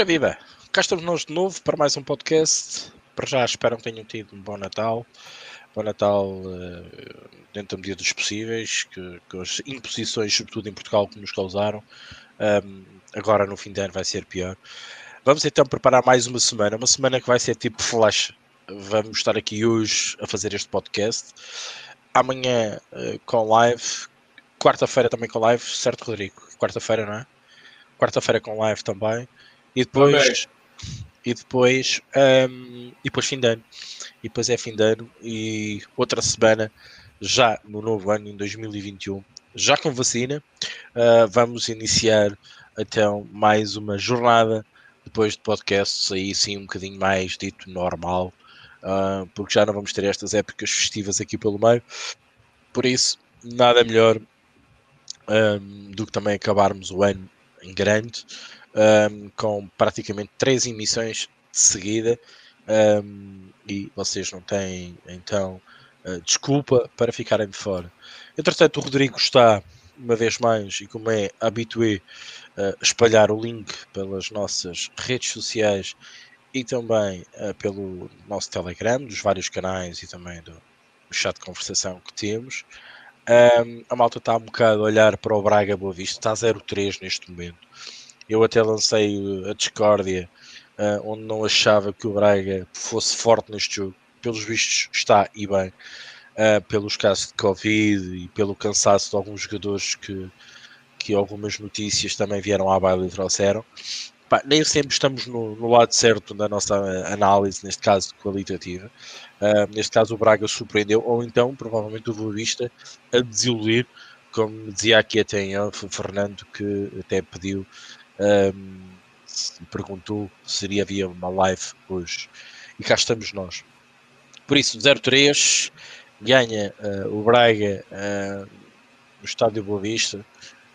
Ora viva, cá estamos nós de novo para mais um podcast. Para já espero que tenham tido um bom Natal. Bom Natal uh, dentro da medida dos possíveis, que, que, as imposições, sobretudo em Portugal, que nos causaram, um, agora no fim de ano vai ser pior. Vamos então preparar mais uma semana, uma semana que vai ser tipo flash. Vamos estar aqui hoje a fazer este podcast. Amanhã uh, com live, quarta-feira também com live, certo, Rodrigo? Quarta-feira, não é? Quarta-feira com live também. E depois. E depois. Um, e depois fim de ano. E depois é fim de ano. E outra semana, já no novo ano, em 2021, já com vacina, uh, vamos iniciar então mais uma jornada depois de podcasts aí sim um bocadinho mais dito normal, uh, porque já não vamos ter estas épocas festivas aqui pelo meio. Por isso, nada melhor um, do que também acabarmos o ano em grande, um, com praticamente três emissões de seguida. Um, e vocês não têm então uh, desculpa para ficarem de fora. Entretanto, o Rodrigo está, uma vez mais, e como é habitué, uh, espalhar o link pelas nossas redes sociais e também uh, pelo nosso Telegram, dos vários canais e também do chat de conversação que temos. Um, a malta está um bocado a olhar para o Braga Boa Vista, está 0-3 neste momento. Eu até lancei a discórdia uh, onde não achava que o Braga fosse forte neste jogo. Pelos vistos está e bem, uh, pelos casos de Covid e pelo cansaço de alguns jogadores que, que algumas notícias também vieram à baila e trouxeram. Pá, nem sempre estamos no, no, lado certo da nossa análise, neste caso qualitativa. Uh, neste caso, o Braga surpreendeu, ou então, provavelmente, o Boa Vista a desiludir, como dizia aqui até em off, o Fernando, que até pediu, um, perguntou se havia uma live hoje. E cá estamos nós. Por isso, 0-3, ganha uh, o Braga uh, no estádio Boa Vista.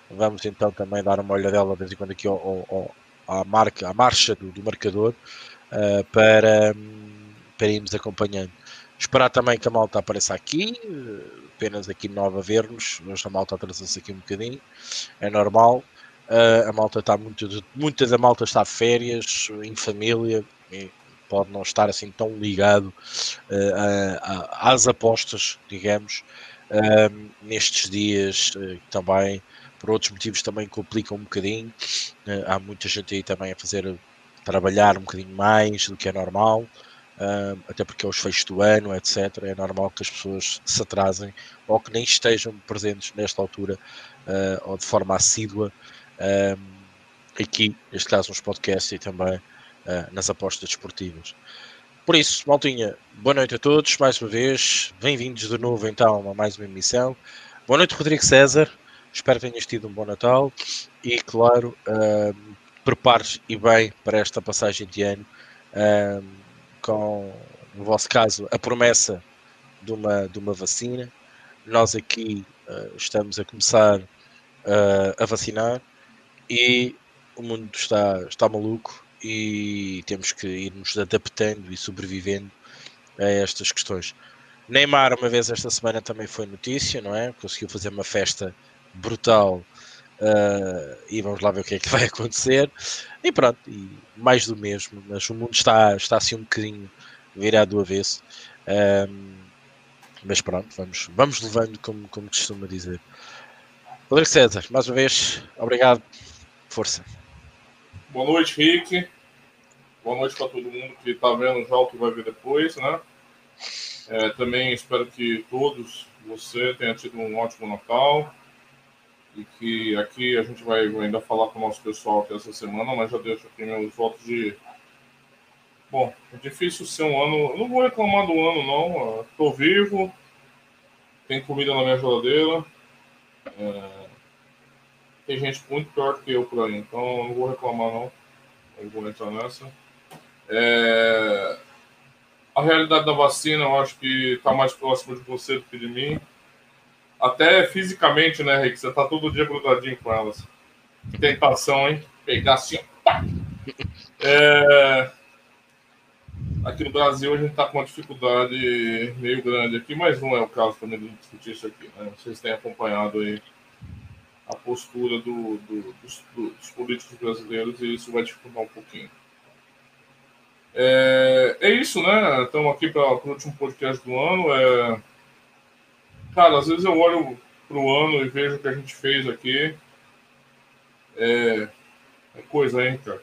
Vamos então também dar uma olhadela de vez em quando aqui ao, ao à, marca, à marcha do, do marcador uh, para, para irmos acompanhando. Esperar também que a malta apareça aqui, apenas aqui nova a ver-nos. Hoje a malta atrasou-se aqui um bocadinho, é normal. Uh, a malta está muito, muita da malta está de férias, em família, pode não estar assim tão ligado uh, a, a, às apostas, digamos, uh, nestes dias também por outros motivos também complicam um bocadinho. Há muita gente aí também a fazer trabalhar um bocadinho mais do que é normal, uh, até porque é os fechos do ano, etc. É normal que as pessoas se atrasem ou que nem estejam presentes nesta altura uh, ou de forma assídua aqui, neste caso, nos podcasts e também nas apostas desportivas. Por isso, Maltinha, boa noite a todos, mais uma vez. Bem-vindos de novo então a mais uma emissão. Boa noite, Rodrigo César. Espero que tenhas tido um bom Natal e, claro, uh, prepares e bem para esta passagem de ano uh, com, no vosso caso, a promessa de uma, de uma vacina. Nós aqui uh, estamos a começar uh, a vacinar e o mundo está, está maluco e temos que ir nos adaptando e sobrevivendo a estas questões. Neymar, uma vez esta semana, também foi notícia, não é? Conseguiu fazer uma festa brutal. Uh, e vamos lá ver o que é que vai acontecer. E pronto, e mais do mesmo, mas o mundo está, está assim um bocadinho virado do avesso. Um, mas pronto, vamos, vamos levando como, como costuma dizer. Rodrigo César, mais uma vez, obrigado. Força. Boa noite, Rick. Boa noite para todo mundo que está vendo já o que vai ver depois, né? É, também espero que todos você tenha tido um ótimo Natal e que aqui a gente vai ainda falar com o nosso pessoal aqui essa semana, mas já deixo aqui meus votos de. Bom, é difícil ser um ano. Eu não vou reclamar do ano, não. Estou vivo, tem comida na minha geladeira. É... Tem gente muito pior que eu por aí, então eu não vou reclamar, não. Eu vou entrar nessa. É... A realidade da vacina, eu acho que está mais próximo de você do que de mim. Até fisicamente, né, Rick? Você tá todo dia grudadinho com elas. Que tentação, hein? Pegar assim, pá. É... Aqui no Brasil a gente tá com uma dificuldade meio grande aqui, mas não é o caso também de discutir isso aqui, né? Vocês têm acompanhado aí a postura do, do, dos, dos, políticos brasileiros e isso vai dificultar um pouquinho. É, é isso, né? Estamos aqui para o último podcast do ano. É... Cara, às vezes eu olho para o ano e vejo o que a gente fez aqui. É, é coisa, hein, cara?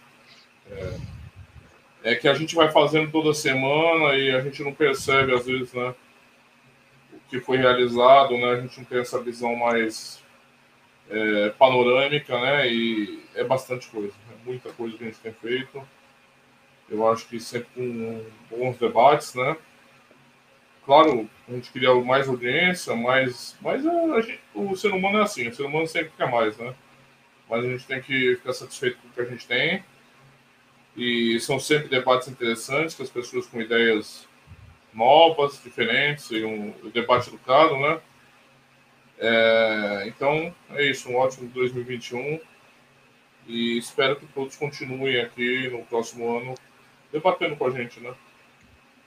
É... é que a gente vai fazendo toda semana e a gente não percebe, às vezes, né? O que foi realizado, né? A gente não tem essa visão mais é, panorâmica, né? E é bastante coisa, é muita coisa que a gente tem feito. Eu acho que sempre com bons debates, né? Claro, a gente queria mais audiência, mais, mas gente, o ser humano é assim, o ser humano sempre quer mais, né? Mas a gente tem que ficar satisfeito com o que a gente tem. E são sempre debates interessantes, com as pessoas com ideias novas, diferentes, e um, um debate educado, né? É, então, é isso, um ótimo 2021 e espero que todos continuem aqui no próximo ano debatendo com a gente, né?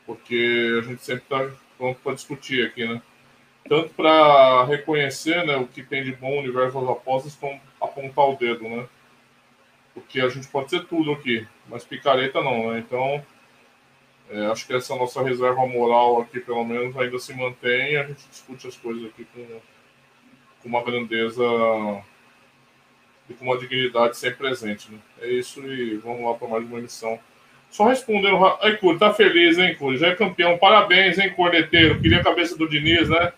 Porque a gente sempre está pronto para discutir aqui, né? Tanto para reconhecer né, o que tem de bom no universo das apostas, como apontar o dedo, né? Porque a gente pode ser tudo aqui, mas picareta não, né? Então, é, acho que essa nossa reserva moral aqui, pelo menos, ainda se mantém e a gente discute as coisas aqui com com uma grandeza e com uma dignidade sempre presente. Né? É isso e vamos lá para mais uma emissão. Só respondendo. Ai, Curi, tá feliz, hein, Curi? Já é campeão. Parabéns, hein, corneteiro. Queria a cabeça do Diniz, né?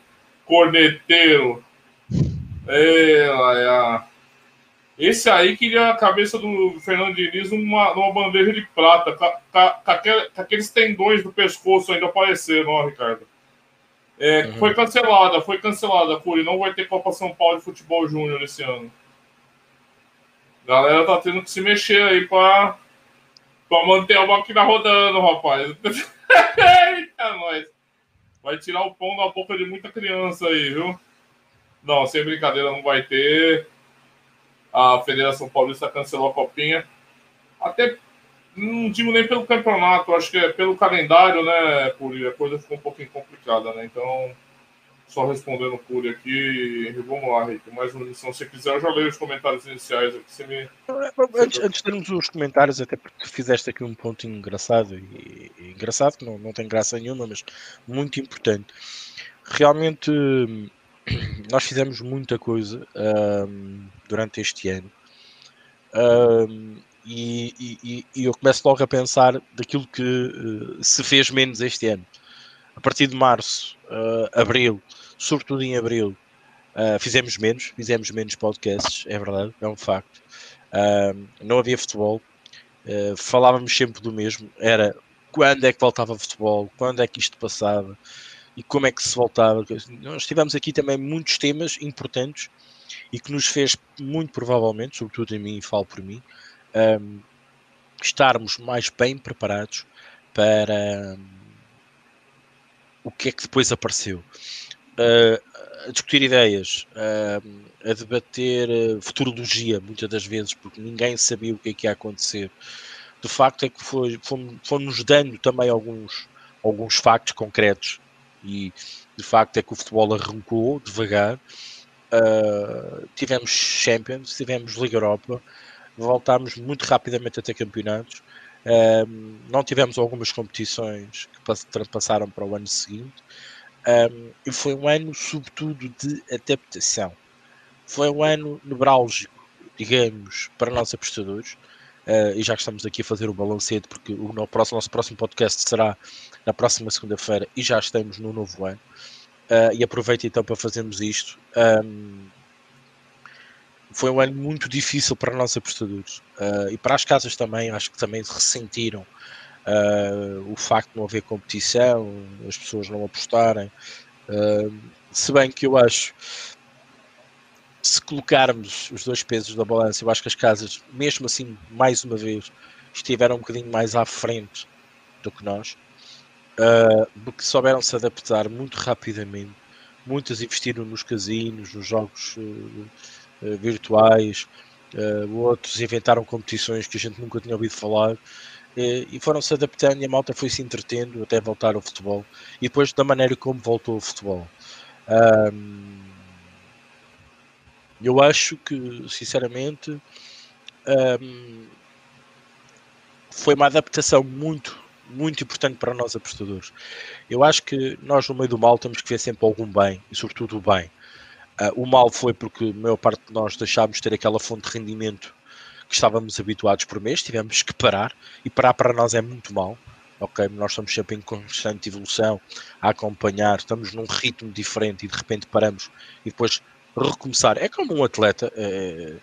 Corneteiro. É, esse aí queria a cabeça do Fernando Diniz numa, numa bandeja de prata, com aqueles tendões do pescoço ainda aparecendo, ó, Ricardo. É, uhum. Foi cancelada, foi cancelada, Curi. Não vai ter Copa São Paulo de Futebol Júnior esse ano. A galera tá tendo que se mexer aí pra, pra manter a máquina rodando, rapaz. Eita, nós. Vai tirar o pão da boca de muita criança aí, viu? Não, sem brincadeira, não vai ter. A Federação Paulista cancelou a copinha. Até não digo nem pelo campeonato, acho que é pelo calendário, né, Puri? A coisa ficou um pouquinho complicada, né? Então, só respondendo o Puri aqui, vamos lá, Rick, mais uma lição. Se quiser, eu já leio os comentários iniciais aqui. Você me... antes, antes de termos os comentários, até porque fizeste aqui um ponto engraçado, e, e engraçado, que não, não tem graça nenhuma, mas muito importante. Realmente, nós fizemos muita coisa um, durante este ano. Um, e, e, e, eu começo logo a pensar daquilo que uh, se fez menos este ano. A partir de março, uh, abril, sobretudo em abril, uh, fizemos menos, fizemos menos podcasts, é verdade, é um facto. não havia futebol, falávamos sempre do mesmo, era quando é que voltava futebol, quando é que isto passava e como é que se voltava. Nós tivemos aqui também muitos temas importantes e que nos fez muito provavelmente, sobretudo em mim, falo por mim, um, estarmos mais bem preparados para um, o que é que depois apareceu. Uh, a discutir ideias, uh, a debater uh, futurologia, muitas das vezes, porque ninguém sabia o que é que ia acontecer. De facto, é que foi, fomos dando também alguns, alguns factos concretos e de facto é que o futebol arrancou devagar. Uh, tivemos Champions, tivemos Liga Europa, voltámos muito rapidamente a ter campeonatos. Não tivemos algumas competições que passaram para o ano seguinte. E foi um ano, sobretudo, de adaptação. Foi um ano nevrálgico, digamos, para nós apostadores. Uh, e já que estamos aqui a fazer o balancete, porque o nosso, nosso próximo podcast será na próxima segunda-feira e já estamos no novo ano. Uh, e aproveito então para fazermos isto. Um, foi um ano muito difícil para nós apostadores uh, e para as casas também, acho que também ressentiram uh, o facto de não haver competição, as pessoas não apostarem. Uh, se bem que eu acho, se colocarmos os dois pesos da balança, eu acho que as casas, mesmo assim, mais uma vez, estiveram um bocadinho mais à frente do que nós, porque souberam se adaptar muito rapidamente. Muitas investiram nos casinos, nos jogos virtuais, uh, outros inventaram competições que a gente nunca tinha ouvido falar uh, e foram se adaptando e a malta foi se entretendo até voltar ao futebol e depois da maneira como voltou ao futebol. Eu acho que, sinceramente, foi uma adaptação muito, muito importante para nós apostadores. Eu acho que nós, no meio do mal, temos que ver sempre algum bem, e sobretudo o bem. Uh, o mal foi porque a maior parte de nós deixámos de ter aquela fonte de rendimento que estávamos habituados por mês, tivemos que parar, e parar para nós é muito mal. Ok, nós estamos sempre em constante evolução, a acompanhar, estamos num ritmo diferente e de repente paramos e depois recomeçar. É como um atleta, é,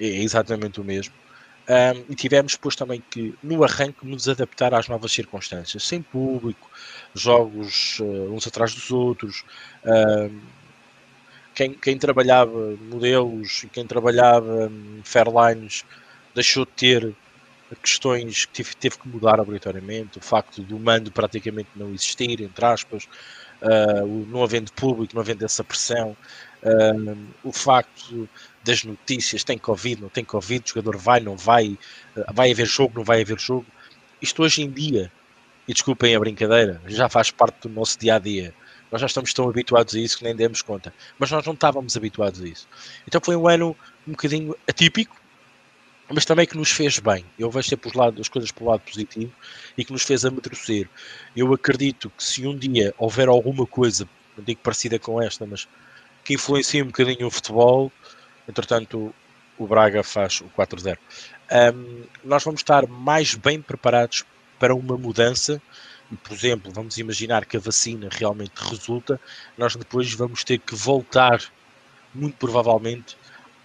é exatamente o mesmo. Um, e tivemos depois também que, no arranque, nos adaptar às novas circunstâncias, sem público, jogos uh, uns atrás dos outros. Quem, quem, trabalhava modelos e quem trabalhava um, Fairlines deixou de ter questões que teve, teve, que mudar obrigatoriamente. O facto do mando praticamente não existir, entre aspas, uh, não havendo público, não havendo essa pressão, o facto das notícias, tem Covid, não tem Covid, o jogador vai, não vai, eh, vai haver jogo, não vai haver jogo. Isto hoje em dia, e desculpem a brincadeira, já faz parte do nosso dia a dia. Nós já estamos tão habituados a isso que nem demos conta. Mas nós não estávamos habituados a isso. Então foi um ano um bocadinho atípico, mas também que nos fez bem. Eu vejo sempre os lados, as coisas pelo lado positivo e que nos fez amadurecer. Eu acredito que se um dia houver alguma coisa, não digo parecida com esta, mas que influencia um bocadinho o futebol, Entretanto, o Braga faz o 4-0. Um, nós vamos estar mais bem preparados para uma mudança. Por exemplo, vamos imaginar que a vacina realmente resulta, nós depois vamos ter que voltar, muito provavelmente,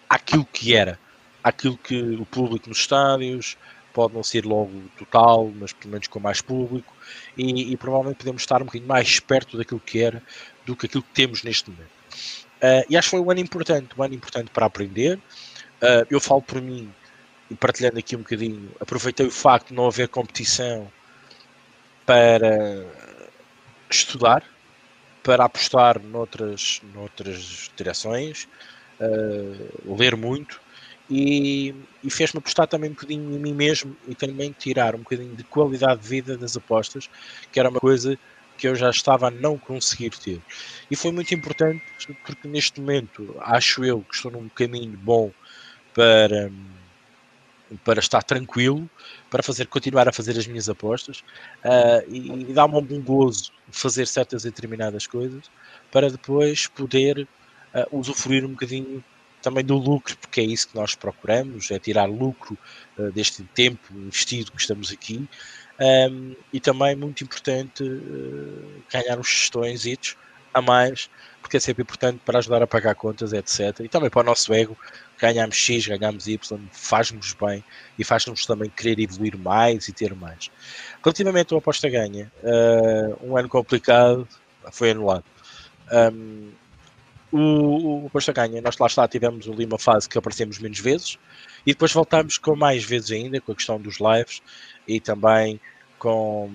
àquilo que era, àquilo que o público nos estádios, pode não ser logo total, mas pelo menos com mais público, e, e provavelmente podemos estar um bocadinho mais perto daquilo que era do que aquilo que temos neste momento. Uh, e acho que foi um ano importante, um ano importante para aprender. Uh, eu falo por mim, e partilhando aqui um bocadinho, aproveitei o facto de não haver competição para estudar, para apostar noutras, noutras direções, uh, ler muito e, e fez-me apostar também um bocadinho em mim mesmo e também tirar um bocadinho de qualidade de vida das apostas, que era uma coisa que eu já estava a não conseguir ter. E foi muito importante porque neste momento acho eu que estou num caminho bom para, para estar tranquilo, para fazer, continuar a fazer as minhas apostas uh, e, e dá-me algum gozo fazer certas e determinadas coisas para depois poder uh, usufruir um bocadinho também do lucro, porque é isso que nós procuramos, é tirar lucro uh, deste tempo investido que estamos aqui um, e também muito importante ganhar uns gestões a mais, porque é sempre importante para ajudar a pagar contas, etc. E também para o nosso ego, ganhamos X, ganhamos Y, faz-nos bem e faz-nos também querer evoluir mais e ter mais. Relativamente ao aposta ganha, uh, um ano complicado, foi anulado. Um, o, o aposta ganha, nós lá está, tivemos ali uma fase que aparecemos menos vezes e depois voltámos com mais vezes ainda, com a questão dos lives e também com,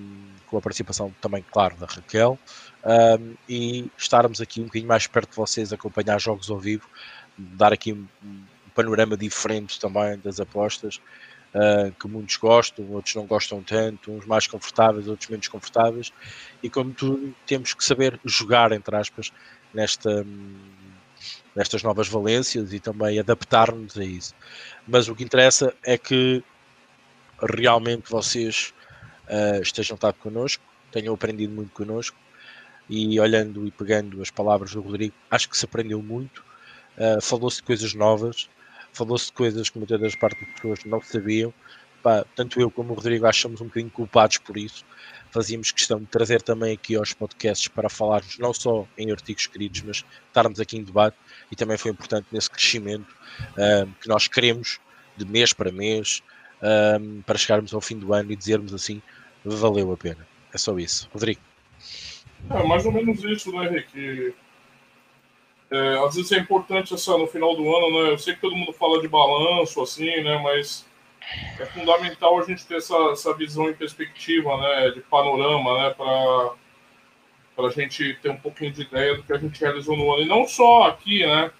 com a participação também, claro, da Raquel um, e estarmos aqui um bocadinho mais perto de vocês, acompanhar jogos ao vivo, dar aqui panorama diferente também das apostas, uh, que muitos gostam, outros não gostam tanto, uns mais confortáveis, outros menos confortáveis, e como tudo, temos que saber jogar, entre aspas, nesta, nestas novas valências e também adaptar-nos a isso. Mas o que interessa é que realmente vocês uh, estejam estado connosco, tenham aprendido muito connosco e olhando e pegando as palavras do Rodrigo, acho que se aprendeu muito. Uh, falou-se de coisas novas, falou-se de coisas que muitas das partes das pessoas não sabiam. Pá, tanto eu como o Rodrigo achamos um bocadinho culpados por isso. Fazíamos questão de trazer também aqui aos podcasts para falarmos não só em artigos escritos, mas estarmos aqui em debate e também foi importante nesse crescimento uh, que nós queremos de mês para mês, um, para chegarmos ao fim do ano e dizermos assim, valeu a pena. É só isso. Rodrigo. É mais ou menos isso, né, Henrique? É, às vezes é importante essa, no final do ano, né? Eu sei que todo mundo fala de balanço, assim, né? Mas é fundamental a gente ter essa, essa visão em perspectiva, né? De panorama, né? Para para a gente ter um pouquinho de ideia do que a gente realizou no ano. E não só aqui, né?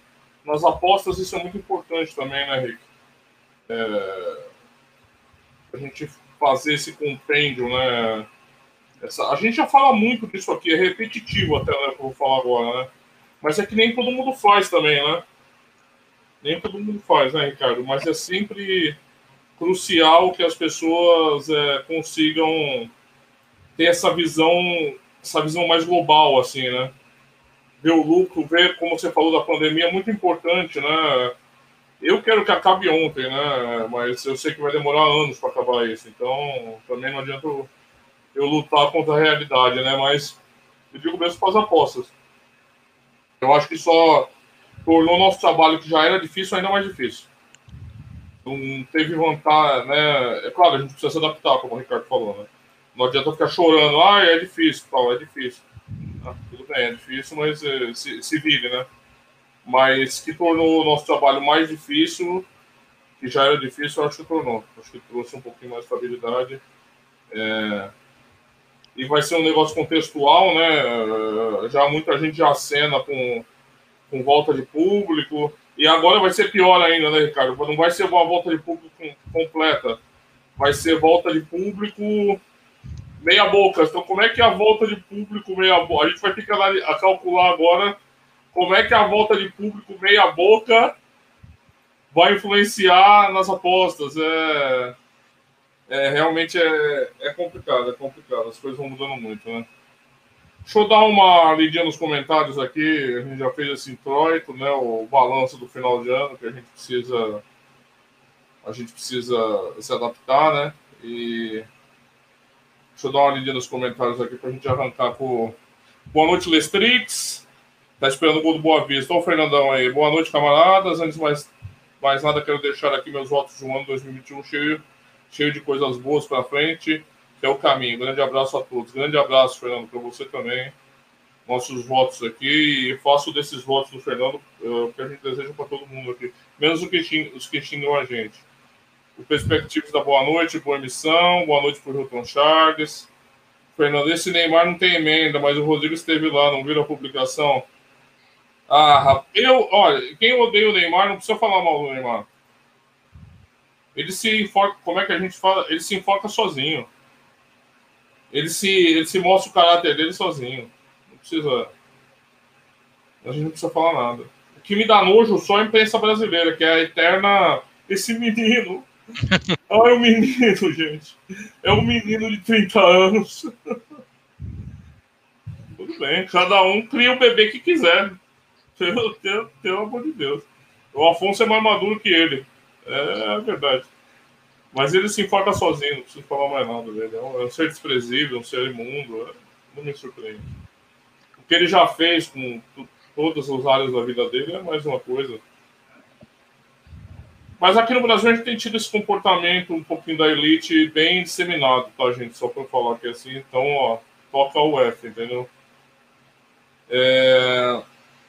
Nas apostas, isso é muito importante também, né, Rick? É, a gente fazer esse compêndio, né? Essa, a gente já fala muito disso aqui, é repetitivo até, né, que eu vou falar agora, né? Mas é que nem todo mundo faz também, né? Nem todo mundo faz, né, Ricardo? Mas é sempre crucial que as pessoas é, consigam ter essa visão, essa visão mais global, assim, né? Ver o lucro, ver, como você falou da pandemia, é muito importante, né? Eu quero que acabe ontem, né? Mas eu sei que vai demorar anos para acabar isso. Então, também não adianta eu, eu lutar contra a realidade, né? Mas eu digo mesmo para as apostas. Eu acho que só tornou nosso trabalho, que já era difícil, ainda mais difícil. Não teve vantagem, né? É claro, a gente precisa se adaptar, como o Ricardo falou, né? Não adianta ficar chorando, ah, é difícil, tal, é difícil. Ah, tudo bem, é difícil, mas é, se, se vire, né? Mas que tornou o nosso trabalho mais difícil, que já era difícil, eu acho que tornou. Acho que trouxe um pouquinho mais de estabilidade. É... E vai ser um negócio contextual, né? Já muita gente já acena com, com volta de público. E agora vai ser pior ainda, né, Ricardo? Não vai ser uma volta de público completa. Vai ser volta de público meia boca. Então, como é que é a volta de público meia boca? A gente vai ter que calcular agora como é que a volta de público meia boca vai influenciar nas apostas. É, é realmente é, é complicado, é complicado. As coisas vão mudando muito, né? Deixa eu dar uma lidinha nos comentários aqui. A gente já fez esse introito, né? O balanço do final de ano que a gente precisa a gente precisa se adaptar, né? E deixa eu dar uma lidinha nos comentários aqui para a gente arrancar com boa noite Lestrix. Tá esperando o gol do Boa Vista. Olha o Fernandão aí. Boa noite, camaradas. Antes de mais, mais nada, quero deixar aqui meus votos de um ano 2021 cheio, cheio de coisas boas para frente que é o caminho. Grande abraço a todos. Grande abraço, Fernando, para você também. Nossos votos aqui. E faço desses votos do Fernando uh, o que a gente deseja para todo mundo aqui, menos os que, os que xingam a gente. O Perspectivos da Boa Noite, boa emissão. Boa noite para o Hilton Charles. Fernando, esse Neymar não tem emenda, mas o Rodrigo esteve lá, não viram a publicação? Ah, eu, olha, quem odeia o Neymar não precisa falar mal do Neymar. Ele se enfoca, como é que a gente fala? Ele se enfoca sozinho. Ele se, ele se mostra o caráter dele sozinho. Não precisa. A gente não precisa falar nada. O que me dá nojo só a imprensa brasileira, que é a eterna. Esse menino. Ah, é um menino, gente. É um menino de 30 anos. Tudo bem, cada um cria o bebê que quiser. Pelo, pelo, pelo amor de Deus. O Afonso é mais maduro que ele. É, é verdade. Mas ele se importa sozinho, não preciso falar mais nada dele. É um, é um ser desprezível, um ser imundo. É, não me surpreende. O que ele já fez com todas as áreas da vida dele é mais uma coisa. Mas aqui no Brasil a gente tem tido esse comportamento um pouquinho da elite bem disseminado, tá, gente? Só para falar aqui assim. Então, ó, toca o F, entendeu? É,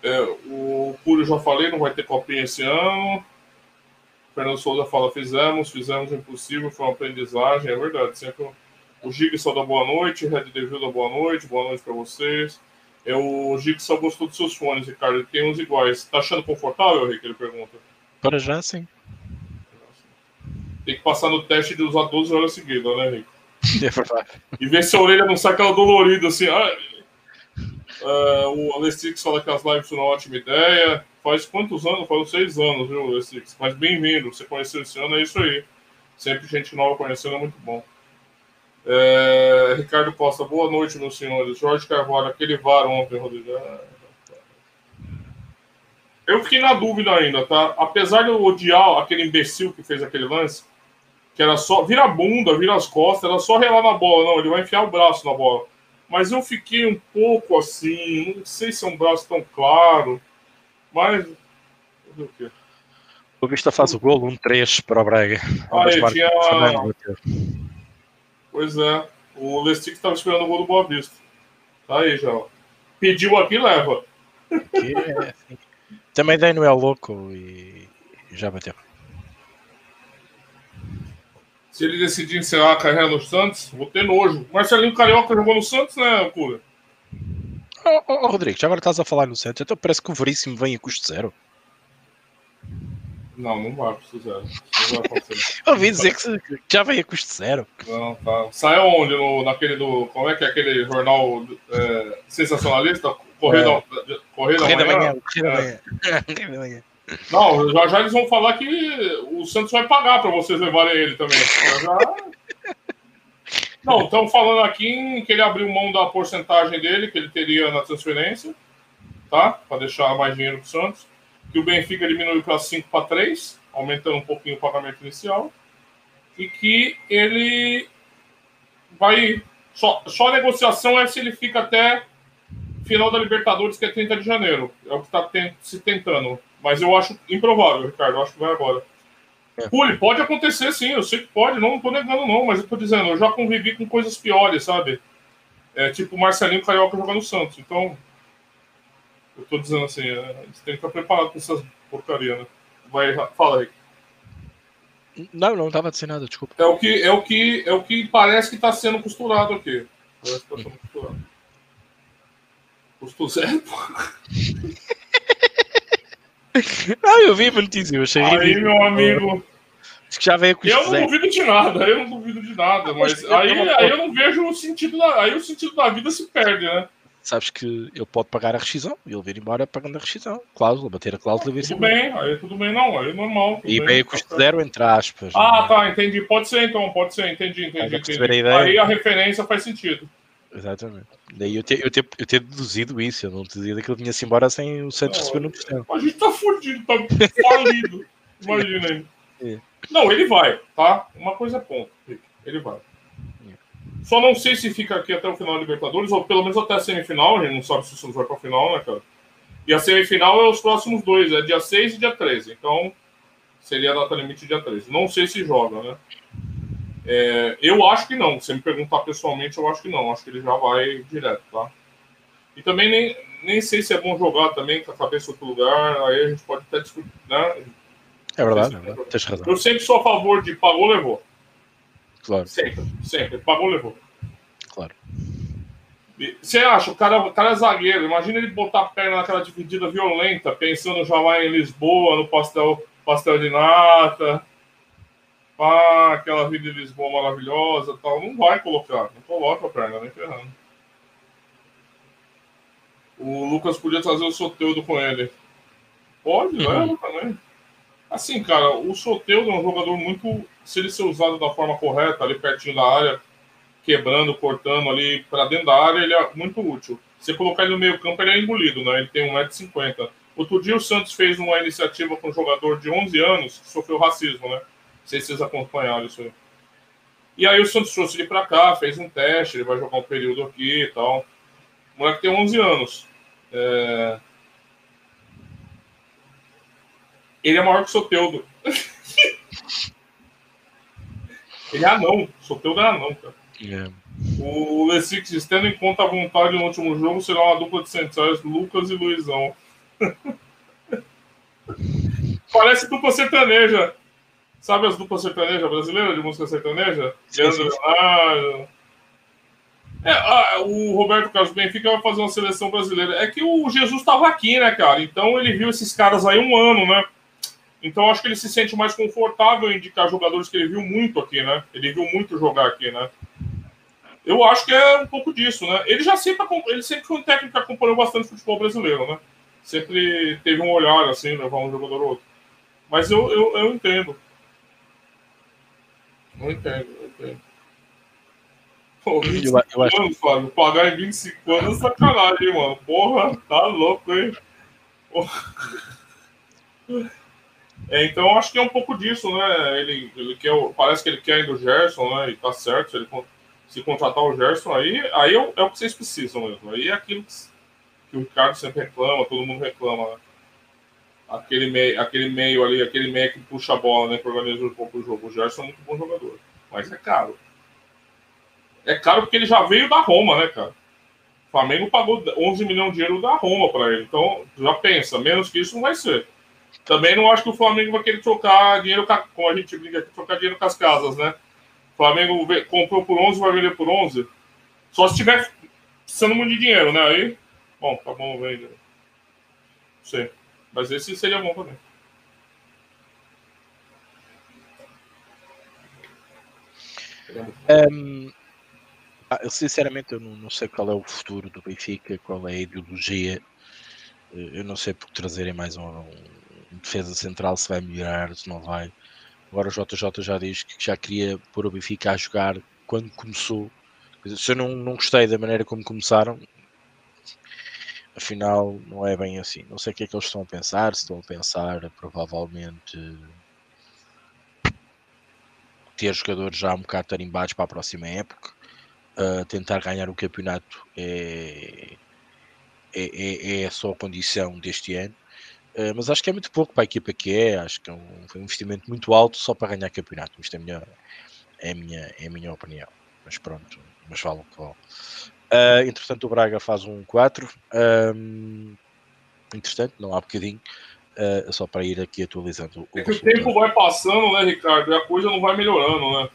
é, o Cúrio já falei, não vai ter copinha esse ano. Fernando Souza fala: fizemos, fizemos o impossível, foi uma aprendizagem, é verdade. Sempre o Gigson da boa noite, Red Devil da boa noite, boa noite para vocês. É, o Gigson gostou dos seus fones, Ricardo. Ele tem uns iguais. Tá achando confortável, Rick? Ele pergunta. Para já, sim. Tem que passar no teste de usar 12 horas seguidas, né, Rick? É verdade. E ver se a orelha não sai aquela dolorida assim. Ah, uh, o Alessix fala que as lives são uma ótima ideia. Faz quantos anos? Faz seis anos, viu, Alessix? Mas bem-vindo. Você conheceu esse ano, é isso aí. Sempre gente nova conhecendo é muito bom. É, Ricardo Costa, boa noite, meus senhores. Jorge Carvalho, aquele VAR ontem, Rodrigo. É, eu fiquei na dúvida ainda, tá? Apesar de eu odiar aquele imbecil que fez aquele lance, que era só. Vira a bunda, vira as costas, era só relar na bola. Não, ele vai enfiar o braço na bola. Mas eu fiquei um pouco assim, não sei se é um braço tão claro, mas. O quê? O Vista faz o gol, um 3 para o Braga. Ah, tinha... Pois é, o Lestic estava esperando o gol do Boa Vista. Tá aí já. Pediu aqui, leva. É, assim. Também daí não é louco e já bateu. Se ele decidir encerrar a carreira no Santos, vou ter nojo. Marcelinho Carioca jogou no Santos, né, Cura? Ô, oh, oh, Rodrigo, já agora estás a falar no Santos, então parece que o Veríssimo vem a custo zero. Não, não vai acontecer. Ouvi dizer que já vem a custo zero. Não, tá. Sai onde? No, naquele do. Como é que é aquele jornal é, sensacionalista? Correio, é. da, Correio, Correio da Manhã. Correio da Manhã. Correio da Manhã. Não, já já eles vão falar que o Santos vai pagar para vocês levarem ele também. Já... Não, estão falando aqui que ele abriu mão da porcentagem dele, que ele teria na transferência, tá? Para deixar mais dinheiro para o Santos. Que o Benfica diminuiu para 5 para 3, aumentando um pouquinho o pagamento inicial. E que ele vai. Só, só a negociação é se ele fica até final da Libertadores, que é 30 de janeiro. É o que está se tentando. Mas eu acho improvável, Ricardo. Eu acho que vai agora. É. Pule, pode acontecer sim, eu sei que pode, não estou negando, não, mas eu estou dizendo, eu já convivi com coisas piores, sabe? É, tipo o Marcelinho Carioca jogando no Santos. Então, eu estou dizendo assim, é, você tem que estar preparado com essas porcaria, né? Vai, fala aí. Não, não estava dizendo nada, desculpa. É o que, é o que, é o que parece que está sendo costurado aqui. Parece que está sendo costurado. Custo zero, pô. Ah, eu vi a notícia, eu achei Aí, ridículo. meu amigo. Acho que já veio com Eu não duvido de nada, eu não duvido de nada, mas aí, aí eu não vejo o sentido da. Aí o sentido da vida se perde, né? Sabes que ele pode pagar a rescisão e ele vir embora pagando a rescisão. Cláusula, bater a cláusula e vir Tudo bem, aí tudo bem, não, aí é normal. E veio custo zero, entre aspas. Ah, né? tá, entendi. Pode ser então, pode ser, entendi, entendi. entendi. A aí a referência faz sentido. Exatamente. Daí eu ter, eu, ter, eu ter deduzido isso, eu não dizia que ele vinha-se embora sem o Santos receber no céu. A gente tá fudido, tá falido. Imagina aí. É. Não, ele vai, tá? Uma coisa é ponto. Ele vai. É. Só não sei se fica aqui até o final da Libertadores, ou pelo menos até a semifinal. A gente não sabe se o Santos vai pra final, né, cara? E a semifinal é os próximos dois, é dia 6 e dia 13. Então, seria a data limite dia 13. Não sei se joga, né? É, eu acho que não. Se me perguntar pessoalmente, eu acho que não. Acho que ele já vai direto, tá? E também nem, nem sei se é bom jogar também com a cabeça em outro lugar. Aí a gente pode até discutir, né? É verdade, é verdade. Tens razão. Eu sempre sou a favor de pagou, levou. Claro. Sempre, sempre. Pagou, levou. Claro. Você acha, o cara, o cara é zagueiro, imagina ele botar a perna naquela dividida violenta, pensando já lá em Lisboa, no pastel, pastel de nata, ah, aquela vida de Lisboa maravilhosa tal. Não vai colocar, não coloca a perna, nem ferrando. O Lucas podia trazer o Soteudo com ele. Pode, uhum. leva também. Assim, cara, o Soteudo é um jogador muito. Se ele ser usado da forma correta, ali pertinho da área, quebrando, cortando ali para dentro da área, ele é muito útil. Se colocar ele no meio-campo, ele é engolido, né? Ele tem 1,50m. Outro dia o Santos fez uma iniciativa com um jogador de 11 anos que sofreu racismo, né? Não sei se vocês acompanharam isso aí. E aí o Santos trouxe ele para cá, fez um teste, ele vai jogar um período aqui e tal. O moleque tem 11 anos. É... Ele é maior que o Soteudo. ele é anão. Soteudo é anão, cara. Yeah. É. O Lessix, tendo em conta a vontade no último jogo, será uma dupla de centrais, Lucas e Luizão. Parece dupla sertaneja. Sabe as duplas sertanejas brasileiras de música sertaneja? Leandro Leonardo. É, ah, o Roberto Carlos Benfica vai fazer uma seleção brasileira. É que o Jesus estava aqui, né, cara? Então ele viu esses caras aí um ano, né? Então acho que ele se sente mais confortável em indicar jogadores que ele viu muito aqui, né? Ele viu muito jogar aqui, né? Eu acho que é um pouco disso, né? Ele já sempre, ele sempre foi um técnico que acompanhou bastante futebol brasileiro, né? Sempre teve um olhar, assim, levar um jogador ou outro. Mas eu, eu, eu entendo. Não entendo, não entendo. Pô, 25 eu, eu acho... anos, Fábio. Pagar em 25 anos é sacanagem, mano. Porra, tá louco, hein? É, então eu acho que é um pouco disso, né? Ele, ele quer, parece que ele quer ir do Gerson, né? E tá certo, se ele se contratar o Gerson aí, aí é, é o que vocês precisam mesmo. Aí é aquilo que, que o Ricardo sempre reclama, todo mundo reclama, né? Aquele meio, aquele meio ali, aquele meio que puxa a bola, né? Que organiza um pouco o jogo. O Gerson é muito bom jogador. Mas é caro. É caro porque ele já veio da Roma, né, cara? O Flamengo pagou 11 milhões de euros da Roma para ele. Então, já pensa, menos que isso não vai ser. Também não acho que o Flamengo vai querer trocar dinheiro, com a gente brinca aqui, trocar dinheiro com as casas, né? O Flamengo comprou por 11, vai vender por 11. Só se tiver precisando muito de dinheiro, né? Aí, bom, tá bom, vende. Sei. Mas esse seria bom também. Um, ah, sinceramente, eu não, não, sei qual é o futuro do Benfica, qual é a ideologia. Eu não sei por trazerem mais um, um defesa central se vai melhorar, se não vai. Agora o JJ já diz que já queria pôr o Benfica a jogar quando começou. Se eu não, não gostei da maneira como começaram, afinal não é bem assim. Não sei o que é que eles estão a pensar, se estão a pensar provavelmente ter jogadores já um bocado tarimbados para a próxima época, uh, tentar ganhar o campeonato é, é, é, é só a condição deste ano. Uh, mas acho que é muito pouco para a equipa que é, acho que é um, foi um investimento muito alto só para ganhar campeonato. Isto é minha, é a minha, é a minha opinião. Mas pronto, mas vale o que vale. Uh, entretanto, o Braga faz um 4. Um, interessante, não há bocadinho. Uh, só para ir aqui atualizando. O é que o tempo vai passando, né, Ricardo? E a coisa não vai melhorando, né?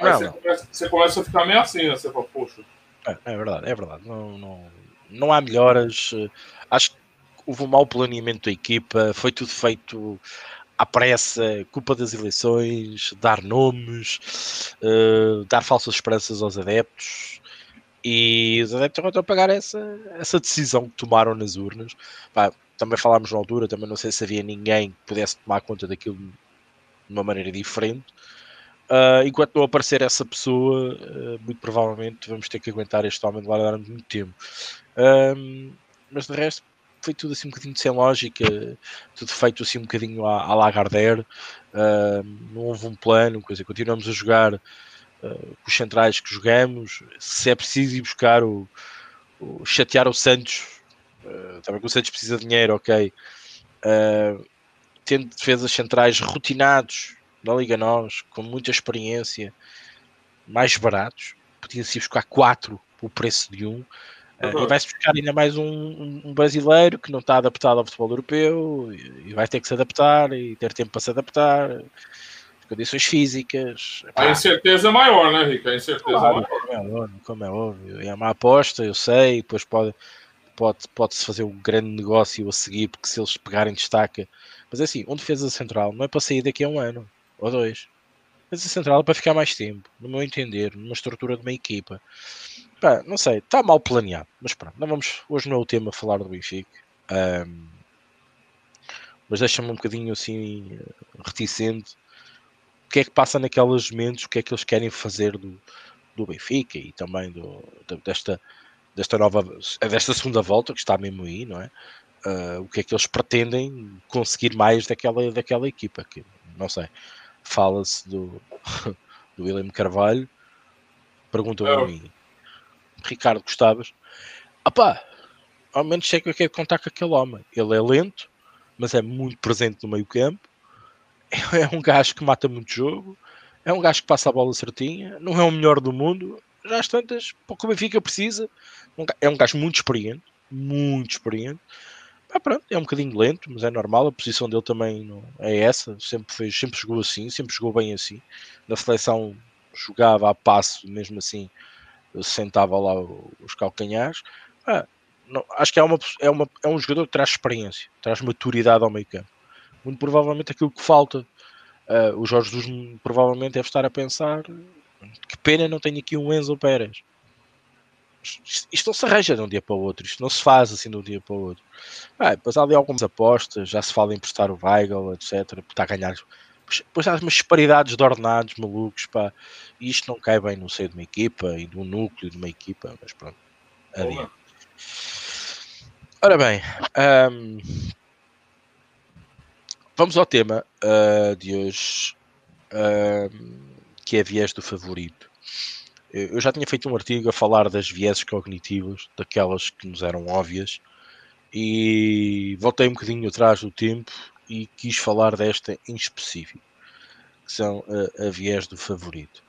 Aí não, você, não. Começa, você, Começa, a ficar meio assim, né? Você fala, poxa. É, é verdade, é verdade. Não, não, não há melhoras. Acho que houve um mau planeamento da equipa, foi tudo feito à pressa, culpa das eleições, dar nomes, uh, dar falsas esperanças aos adeptos. E os adeptos estão a pagar essa, essa decisão que tomaram nas urnas. Pá, também falámos na altura, também não sei se havia ninguém que pudesse tomar conta daquilo de uma maneira diferente. Uh, enquanto não aparecer essa pessoa, uh, muito provavelmente vamos ter que aguentar este homem durante muito tempo. Mas de resto, foi tudo assim um bocadinho sem lógica, tudo feito assim um bocadinho à, à Lagardère. não houve um plano, coisa. Continuamos a jogar uh, os centrais que jogamos, se é preciso ir buscar o, o chatear o Santos, uh, também que o Santos precisa de dinheiro, ok. Uh, tendo defesas centrais rotinados na Liga Nós, com muita experiência, mais baratos, podia-se buscar quatro o preço de um. Uh, e vai-se buscar ainda mais um, um, brasileiro que não está adaptado ao futebol europeu e, e vai ter que se adaptar e ter tempo para se adaptar condições físicas. A incerteza é maior, né, Rica? A incerteza claro, é maior. Como é, óbvio, é uma aposta, eu sei, depois pode, pode, pode-se fazer um grande negócio a seguir, porque se eles pegarem destaca. Mas é assim, um defesa central não é para sair daqui a um ano ou dois. Defesa central é para ficar mais tempo, no meu entender, numa estrutura de uma equipa. Pá, não sei, está mal planeado, mas pronto, não vamos, hoje não é o tema falar do Benfica. Um, mas deixa-me um bocadinho assim reticente o que é que passa naqueles momentos, o que é que eles querem fazer do, do Benfica e também do, desta, desta nova, desta segunda volta que está mesmo aí, não é? Uh, o que é que eles pretendem conseguir mais daquela, daquela equipa, que não sei, fala-se do, do William Carvalho, pergunta-me a mim, Ricardo Gustavas, opá, ao menos sei que eu quero contar com aquele homem, ele é lento, mas é muito presente no meio campo, é um gajo que mata muito jogo, é um gajo que passa a bola certinha, não é o melhor do mundo, já as tantas, pouco o Benfica precisa, é um gajo muito experiente, muito experiente. Ah, pronto, é um bocadinho lento, mas é normal, a posição dele também é essa, sempre, fez, sempre jogou assim, sempre jogou bem assim. Na seleção jogava a passo, mesmo assim, sentava lá os calcanhares. Ah, não, acho que é, uma, é, uma, é um jogador que traz experiência, traz maturidade ao meio campo muito provavelmente aquilo que falta. Uh, o Jorge Jesus provavelmente deve estar a pensar que pena não tenho aqui um Enzo Pérez. Isto, isto, não se arranja de um dia para o outro, isto não se faz assim de um dia para o outro. Ah, depois há ali algumas apostas, já se fala em prestar o Weigl, etc. Está a ganhar. Depois há umas disparidades de ordenados malucos, pá. E isto não cai bem no seio de uma equipa e do núcleo de uma equipa, mas pronto. Adiante. Ora bem, um, Vamos ao tema uh, de hoje, uh, que é viés do favorito. Eu já tinha feito um artigo a falar das vieses cognitivas, daquelas que nos eram óbvias, e voltei um bocadinho atrás do tempo e quis falar desta em específico, que são a, a viés do favorito.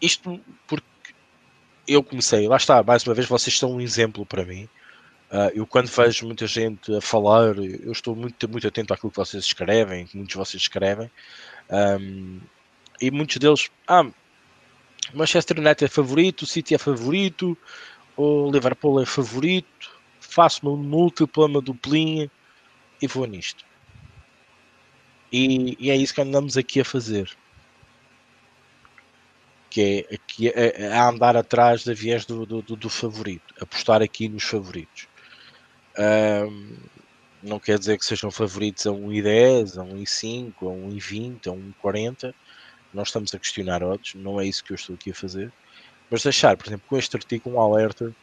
Isto porque eu comecei, lá está, mais uma vez, vocês são um exemplo para mim Uh, eu quando vejo muita gente a falar, eu estou muito, muito atento àquilo que vocês escrevem, que muitos de vocês escrevem, um, e muitos deles, ah, Manchester United é favorito, City é favorito, o Liverpool é favorito, faço uma múltipla, uma duplinha e vou nisto. E, e, é isso que andamos aqui a fazer. Que é, que é, é andar atrás da viés do, do, do favorito, apostar aqui nos favoritos. Um, não quer dizer que sejam favoritos a 1,10, a 1,5, a 1,20, a 1,40. Não estamos a questionar odds, não é isso que eu estou aqui a fazer. Mas deixar, por exemplo, com este artigo um alerta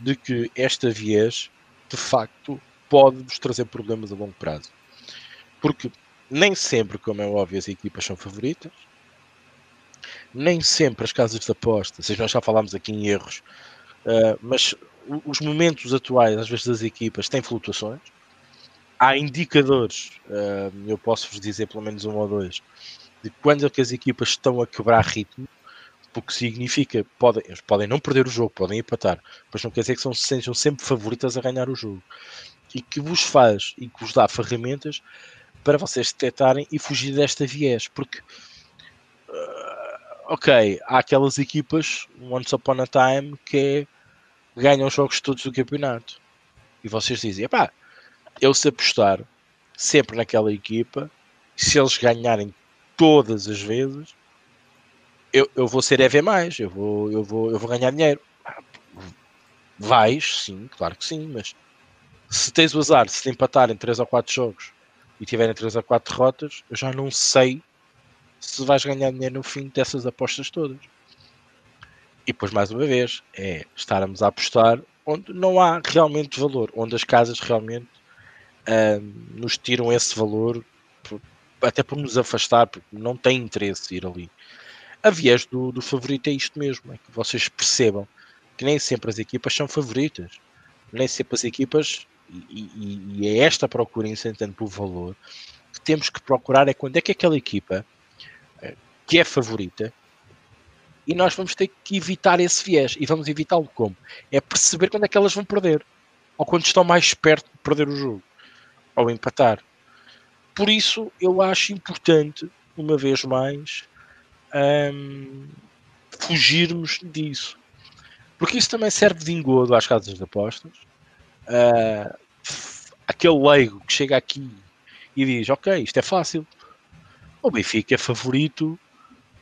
de que esta viés, de facto, pode nos trazer problemas a longo prazo. Porque nem sempre, como é óbvio, as equipas são favoritas. Nem sempre as casas de aposta, seja, nós já falámos aqui em erros, uh, mas os momentos atuais, às vezes, das equipas têm flutuações há indicadores, uh, eu posso vos dizer pelo menos um ou dois, de quando é que as equipas estão a quebrar ritmo, porque significa podem, podem não perder o jogo, podem empatar, mas não quer dizer que são, sejam sempre favoritas a ganhar o jogo. E que vos faz e que vos dá ferramentas para vocês detectarem e fugir desta viés, porque uh, ok, há aquelas equipas, once upon a time, que ganham os jogos todos do campeonato. E vocês dizem, pá, eu se apostar sempre naquela equipa, se eles ganharem todas as vezes, eu, eu vou ser EV mais, eu vou, eu vou, eu vou ganhar dinheiro. Vais, sim, claro que sim, mas se tens o azar, se empatarem 3 ou 4 jogos e tiverem 3 ou 4 derrotas, eu já não sei se vais ganhar dinheiro no fim dessas apostas todas. E depois, mais uma vez, é estarmos a apostar onde não há realmente valor, onde as casas realmente nos tiram esse valor, até por nos afastar, porque não tem interesse ir ali. A viés do, do favorito é isto mesmo, é que vocês percebam que nem sempre as equipas são favoritas, nem sempre as equipas, e, e, e é esta procura incessante pelo valor, que temos que procurar é quando é que aquela equipa eh, que é favorita e nós vamos ter que evitar esse viés e vamos evitá-lo como? É perceber quando é que elas vão perder ou quando estão mais perto de perder o jogo ao empatar. Por isso, eu acho importante, uma vez mais, um, fugirmos disso. Porque isso também serve de engodo às casas de apostas. Uh, aquele leigo que chega aqui e diz: Ok, isto é fácil. O Benfica é favorito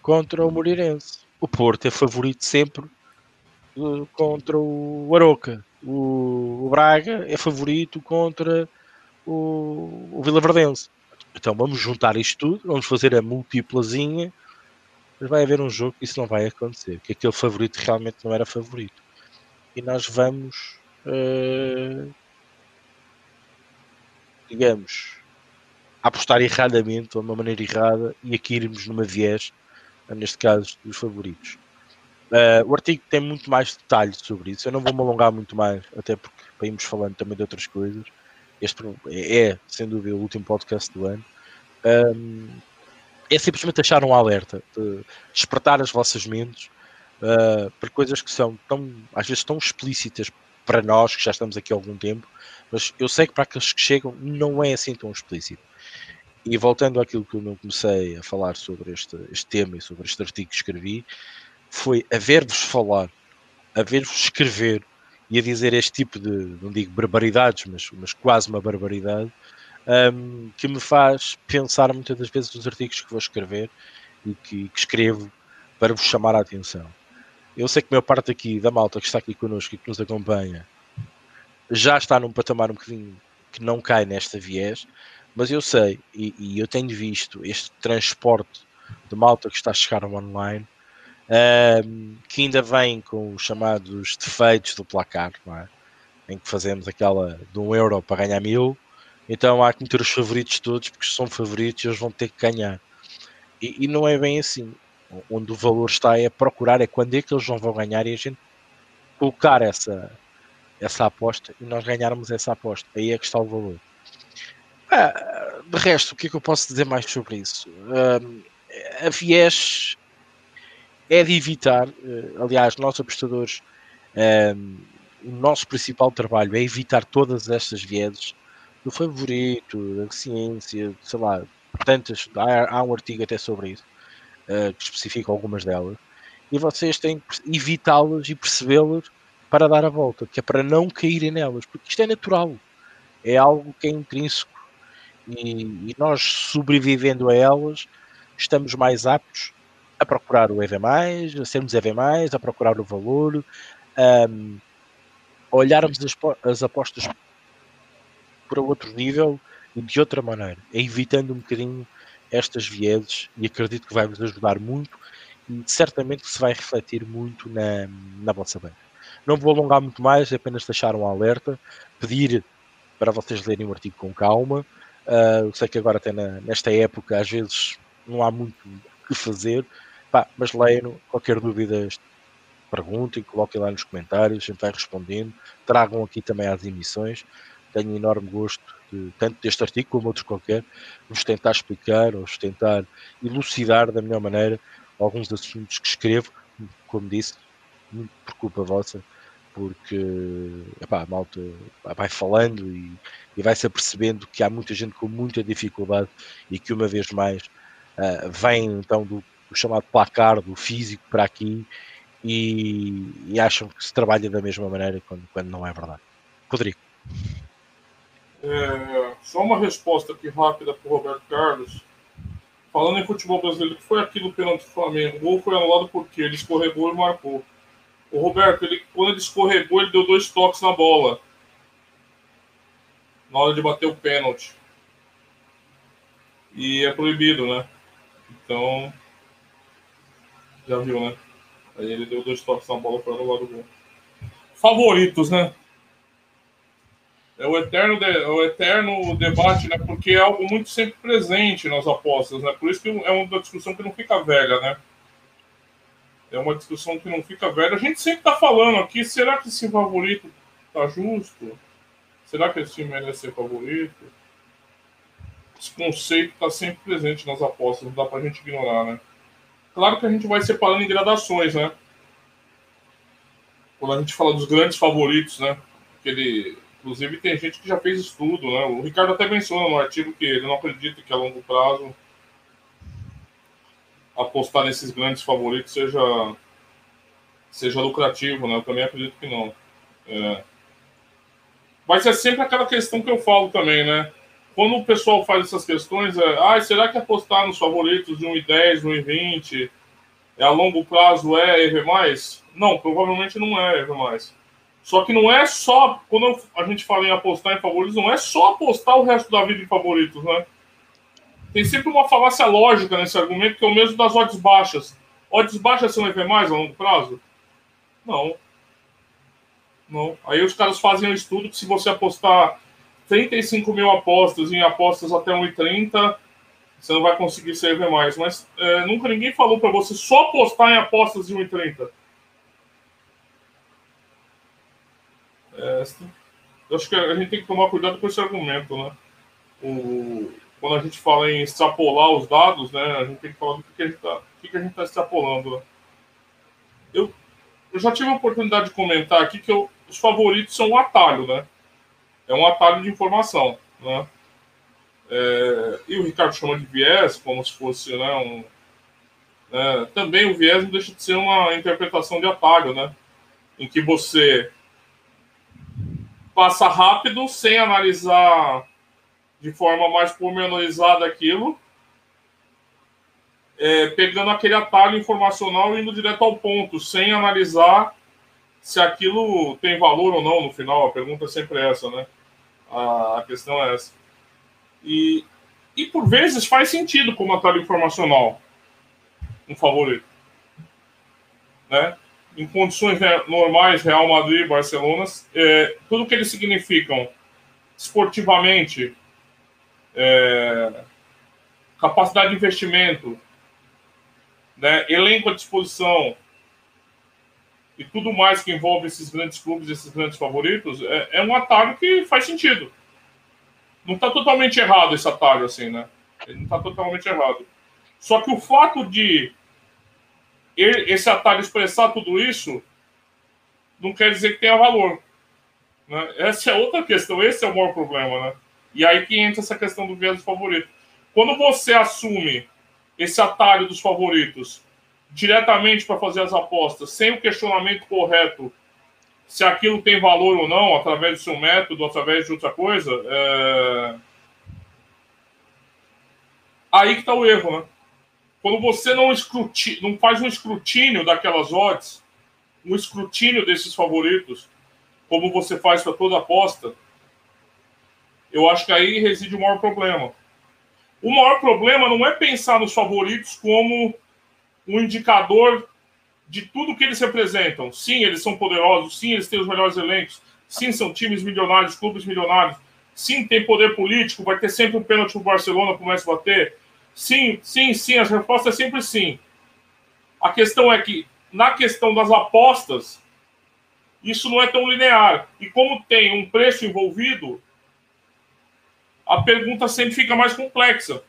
contra o Moreirense. O Porto é favorito sempre uh, contra o Aroca. O, Braga é favorito contra o, o Vila Verdense. Então vamos juntar isto tudo, vamos fazer a múltiplazinha, mas vai haver um jogo que isso não vai acontecer, que aquele favorito realmente não era favorito. E nós vamos, uh, digamos, apostar erradamente, de uma maneira errada, e aqui irmos numa viés, neste caso, dos favoritos. Uh, o artigo tem muito mais detalhes sobre isso. Eu não vou me alongar muito mais, até porque irmos falando também de outras coisas. Este é, sem dúvida, o último podcast do ano. Um, é simplesmente achar um alerta, de despertar as vossas mentes uh, para coisas que são tão, às vezes, tão explícitas para nós, que já estamos aqui há algum tempo, mas eu sei que para aqueles que chegam não é assim tão explícito. E voltando àquilo que eu comecei a falar sobre este, este tema e sobre este artigo que escrevi, foi a ver-vos falar, a ver-vos escrever e a dizer este tipo de, não digo barbaridades, mas, mas quase uma barbaridade, um, que me faz pensar muitas das vezes nos artigos que vou escrever e que, que, escrevo para vos chamar a atenção. Eu sei que a maior parte aqui da malta que está aqui connosco e que nos acompanha já está num patamar um bocadinho que não cai nesta viés, mas eu sei e, e eu tenho visto este transporte de malta que está a chegar online que ainda vem com os chamados defeitos do placar, é? em que fazemos aquela de um euro para ganhar mil, então há que meter os favoritos todos, porque são favoritos eles vão ter que ganhar. E, e, não é bem assim. Onde o valor está é procurar, é quando é que eles não vão ganhar e a gente colocar essa, essa aposta e nós ganharmos essa aposta. Aí é que está o valor. Ah, de resto, o que é que eu posso dizer mais sobre isso? A Viés é de evitar, eh, aliás, nós apostadores, o nosso principal trabalho é evitar todas estas vieses do favorito, da ciência, sei lá, tantas, há, há um artigo até sobre isso, uh, que especifica algumas delas, e vocês têm que evitá-las e percebê-las para dar a volta, que é para não caírem nelas, porque isto é natural, é algo que é intrínseco, e, e nós sobrevivendo a elas, estamos mais aptos a procurar o EV, a sermos EV, a procurar o valor, a olharmos as, as apostas para outro nível e de outra maneira, evitando um bocadinho estas vieses e acredito que vai vos ajudar muito e certamente se vai refletir muito na, na vossa banca. Não vou alongar muito mais, apenas deixar um alerta, pedir para vocês lerem o artigo com calma. Uh, eu sei que agora até na, nesta época às vezes não há muito o que fazer, pá, mas leiam, qualquer dúvida perguntem, coloquem lá nos comentários, a gente vai respondendo, tragam aqui também as emissões. Tenho enorme gosto, de, tanto deste artigo como outros qualquer, vos tentar explicar ou vos tentar elucidar da melhor maneira alguns assuntos que escrevo, como disse, por culpa vossa, porque epá, a malta vai falando e, e vai-se apercebendo que há muita gente com muita dificuldade e que uma vez mais uh, vem então do, do, chamado placar, do físico para aqui e, e, acham que se trabalha da mesma maneira quando, quando não é verdade. Rodrigo. É, só uma resposta aqui rápida para o Roberto Carlos. Falando em futebol brasileiro, que foi aquilo do Flamengo? O gol foi anulado porque ele escorregou e marcou. O Roberto, ele, quando ele escorregou, ele deu dois toques na bola. Na hora de bater o pênalti. E é proibido, né? Então. Já viu, né? Aí ele deu dois toques na bola para o gol. Favoritos, né? É o eterno, de, é o eterno debate, né? Porque é algo muito sempre presente nas apostas, né? Por isso que é uma discussão que não fica velha, né? É uma discussão que não fica velha. A gente sempre está falando aqui, será que esse favorito tá justo? Será que esse time merece ser favorito? Esse conceito está sempre presente nas apostas, não dá para a gente ignorar, né? Claro que a gente vai separando em gradações, né? Quando a gente fala dos grandes favoritos, né? Aquele, inclusive tem gente que já fez estudo, né? O Ricardo até menciona no artigo que ele não acredita que a longo prazo apostar nesses grandes favoritos seja, seja lucrativo, né? Eu também acredito que não. É. Mas é sempre aquela questão que eu falo também, né? Quando o pessoal faz essas questões, é, ah, será que apostar nos favoritos de 1,10, 1,20 é a longo prazo é EV+. Não, provavelmente não é EV+. Só que não é só, quando a gente fala em apostar em favoritos, não é só apostar o resto da vida em favoritos, né? Tem sempre uma falácia lógica nesse argumento, que é o mesmo das odds baixas. Odds baixas são EV mais a longo prazo? Não. Não. Aí os caras fazem um estudo que se você apostar 35 mil apostas em apostas até 1,30, você não vai conseguir ser EV mais. Mas é, nunca ninguém falou para você só apostar em apostas de 1,30. É, acho que a gente tem que tomar cuidado com esse argumento, né? O, quando a gente fala em extrapolar os dados, né, a gente tem que falar do que, a gente está tá extrapolando. Né? Eu, eu já tive a oportunidade de comentar aqui que eu, os favoritos são um atalho, né? É um atalho de informação, né? É, e o Ricardo chama de viés, como se fosse, né, um, é, também o viés não deixa de ser uma interpretação de atalho, né? Em que você passa rápido sem analisar de forma mais pormenorizada aquilo, é, pegando aquele atalho informacional e indo direto ao ponto, sem analisar se aquilo tem valor ou não no final. A pergunta é sempre essa, né? A, a questão é essa. E, e por vezes faz sentido como atalho informacional um favorito. Né? Em condições normais, Real Madrid, Barcelona, é, tudo que eles significam esportivamente, é, capacidade de investimento, né, elenco à disposição e tudo mais que envolve esses grandes clubes, esses grandes favoritos, é, é um atalho que faz sentido. Não está totalmente errado esse atalho, assim, né? Ele não está totalmente errado. Só que o fato de esse atalho expressar tudo isso não quer dizer que tenha valor. Né? Essa é outra questão, esse é o maior problema, né? E aí que entra essa questão do viés do favorito. Quando você assume esse atalho dos favoritos diretamente para fazer as apostas, sem o questionamento correto se aquilo tem valor ou não, através do seu método, através de outra coisa, é... aí que está o erro, né? Quando você não, escruti... não faz um escrutínio daquelas odds, um escrutínio desses favoritos, como você faz para toda aposta, Eu acho que aí reside o maior problema. O maior problema não é pensar nos favoritos como um indicador de tudo que eles representam. Sim, eles são poderosos, sim, eles têm os melhores elencos, sim, são times milionários, clubes milionários, sim, tem poder político, vai ter sempre um pênalti para o Barcelona para o Messi bater. Sim, sim, sim, a resposta é sempre sim. A questão é que, na questão das apostas, isso não é tão linear. E como tem um preço envolvido, a pergunta sempre fica mais complexa.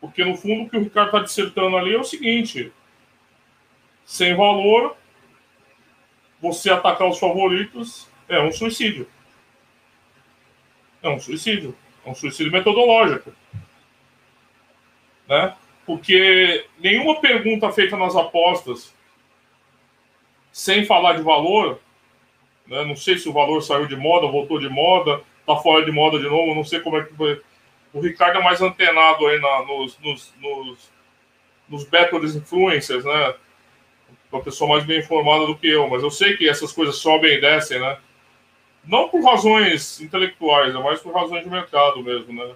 Porque, no fundo, o que o Ricardo está dissertando ali é o seguinte: sem valor, você atacar os favoritos é um suicídio. É um suicídio. É um suicídio metodológico. Né? Porque nenhuma pergunta feita nas apostas, sem falar de valor, né? não sei se o valor saiu de moda, voltou de moda, está fora de moda de novo, não sei como é que foi. O Ricardo é mais antenado aí na, nos, nos, nos, nos battles influencers, né? Uma pessoa mais bem informada do que eu, mas eu sei que essas coisas sobem e descem, né? Não por razões intelectuais, é mais por razões de mercado mesmo, né?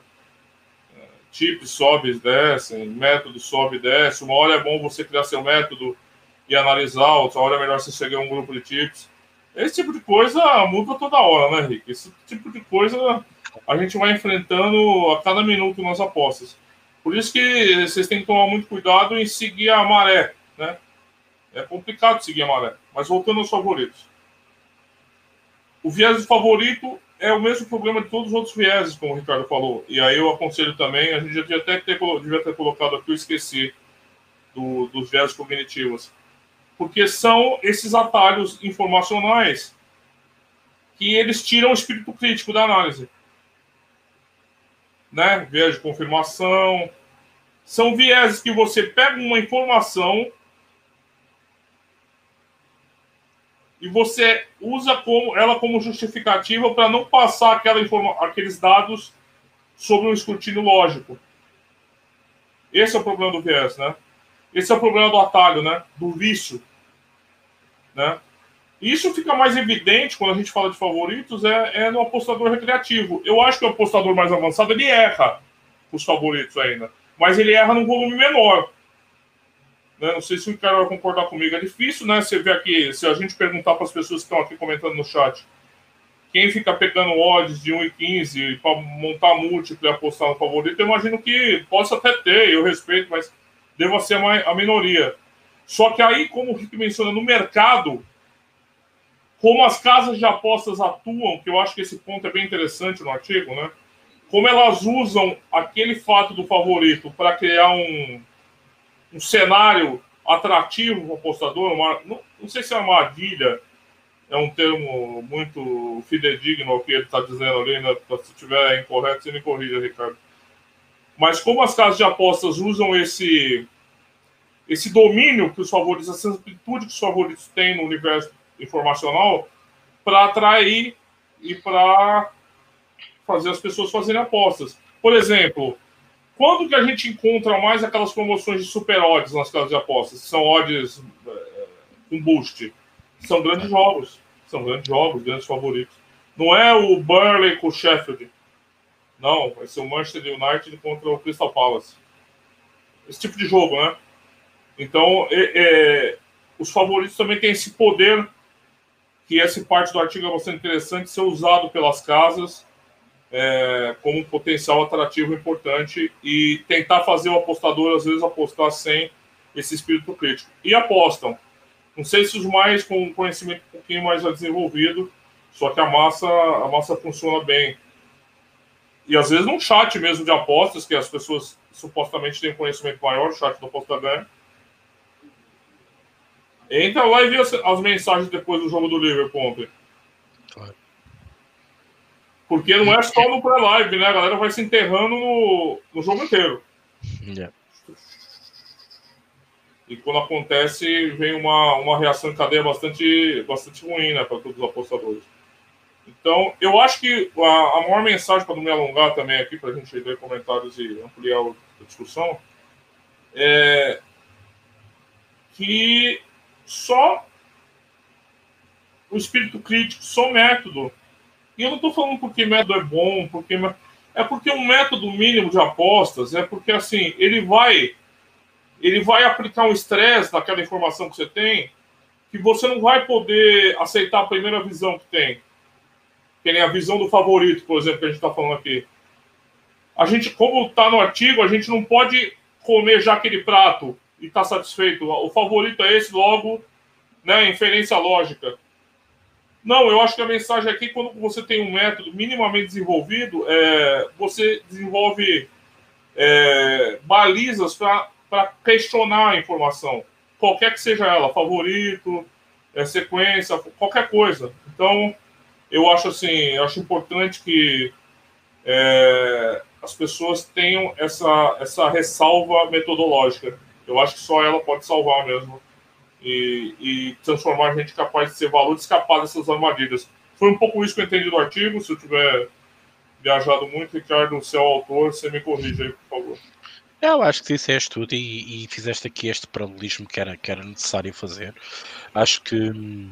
Chips sobe e descem, método sobe e desce. Uma hora é bom você criar seu método e analisar, outra hora é melhor você seguir um grupo de chips. Esse tipo de coisa muda toda hora, né, Rick? Esse tipo de coisa a gente vai enfrentando a cada minuto nas apostas. Por isso que vocês têm que tomar muito cuidado em seguir a maré, né? É complicado seguir a maré. Mas voltando aos favoritos. O viés favorito é o mesmo problema de todos os outros vieses, como o Ricardo falou. E aí eu aconselho também, a gente já devia até ter, devia ter colocado aqui, eu esqueci, do, dos viés cognitivos. Porque são esses atalhos informacionais que eles tiram o espírito crítico da análise. Né? Viés de confirmação. São vieses que você pega uma informação e você usa como, ela como justificativa para não passar aquela informa, aqueles dados sobre um escrutínio lógico. Esse é o problema do viés, né? Esse é o problema do atalho, né? Do vício, né? Isso fica mais evidente quando a gente fala de favoritos é, é no apostador recreativo. Eu acho que o apostador mais avançado ele erra os favoritos ainda, mas ele erra num volume menor. Né? Não sei se o cara vai concordar comigo. É difícil, né? Você ver aqui, se a gente perguntar para as pessoas que estão aqui comentando no chat, quem fica pegando odds de 1,15 para montar múltiplo e apostar no favorito, eu imagino que possa até ter, eu respeito, mas deva ser a minoria. Só que aí, como o Rick menciona, no mercado, como as casas de apostas atuam, que eu acho que esse ponto é bem interessante no artigo, né? Como elas usam aquele fato do favorito para criar um, um cenário atrativo para o apostador, uma, não, não, sei se é uma armadilha, é um termo muito fidedigno ao que ele está dizendo ali, né? se estiver incorreto, você me corrija, Ricardo. Mas como as casas de apostas usam esse, esse domínio que os favoritos, essa amplitude que os favoritos têm no universo informacional, para atrair e para fazer as pessoas fazerem apostas. Por exemplo, quando que a gente encontra mais aquelas promoções de super odds nas casas de apostas? São odds é, com boost. São grandes jogos. São grandes jogos, grandes favoritos. Não é o Burnley com o Sheffield. Não, vai ser o Manchester United contra o Crystal Palace. Esse tipo de jogo, né? Então, é, é, os favoritos também têm esse poder, que essa parte do artigo é bastante interessante, ser usado pelas casas é, como um potencial atrativo importante e tentar fazer o apostador, às vezes, apostar sem esse espírito crítico. E apostam. Não sei se os mais com conhecimento um pouquinho mais desenvolvido, só que a massa, a massa funciona bem. E às vezes num chat mesmo de apostas, que as pessoas supostamente têm conhecimento maior, o chat do Aposta Ganha. Entra lá e vê as, as mensagens depois do jogo do Liverpool ontem. Claro. Porque não é só no pré-live, né? A galera vai se enterrando no, no jogo inteiro. Yeah. E quando acontece, vem uma, uma reação em cadeia bastante, bastante ruim, né? Para todos os apostadores. Então, eu acho que a, a maior mensagem, para não me alongar também aqui, para a gente ler comentários e ampliar a discussão, é que só o espírito crítico, só o método E eu não estou falando porque método é bom, porque é porque um método mínimo de apostas é porque assim ele vai ele vai aplicar um estresse naquela informação que você tem que você não vai poder aceitar a primeira visão que tem. Que nem a visão do favorito, por exemplo, que a gente está falando aqui. A gente, como está no artigo, a gente não pode comer já aquele prato e estar tá satisfeito. O favorito é esse, logo, né, inferência lógica. Não, eu acho que a mensagem aqui, quando você tem um método minimamente desenvolvido, é, você desenvolve é, balizas para questionar a informação qualquer que seja ela, favorito, é, sequência, qualquer coisa. Então, eu acho assim, eu acho importante que é, as pessoas tenham essa, essa ressalva metodológica. Eu acho que só ela pode salvar mesmo e, e transformar a gente capaz de ser valor, escapar dessas armadilhas. Foi um pouco isso que eu entendi do artigo. Se eu tiver viajado muito, Ricardo, você é o autor, você me corrige aí, por favor. Eu acho que disseste tudo e, e, fizeste aqui este paralelismo que era, que era necessário fazer. Acho que hum,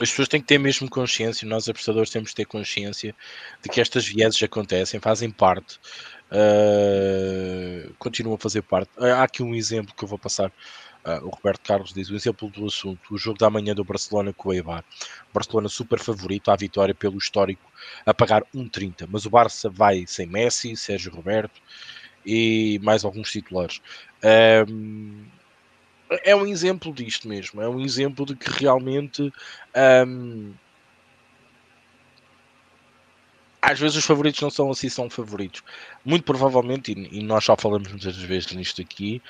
as pessoas têm que ter mesmo consciência, nós apostadores temos que ter consciência de que estas vieses acontecem, fazem parte, uh, continuam a fazer parte. Há aqui um exemplo que eu vou passar. Uh, o Roberto Carlos diz o exemplo do assunto, o jogo da manhã do Barcelona com o Eibar. Barcelona super favorito à vitória pelo histórico a pagar 1,30, mas o Barça vai sem Messi, Sérgio Roberto, e mais alguns titulares. Um, é um exemplo disto mesmo, é um exemplo de que realmente um, às vezes os favoritos não são assim, são favoritos. Muito provavelmente, e, nós já falamos muitas vezes nisto aqui,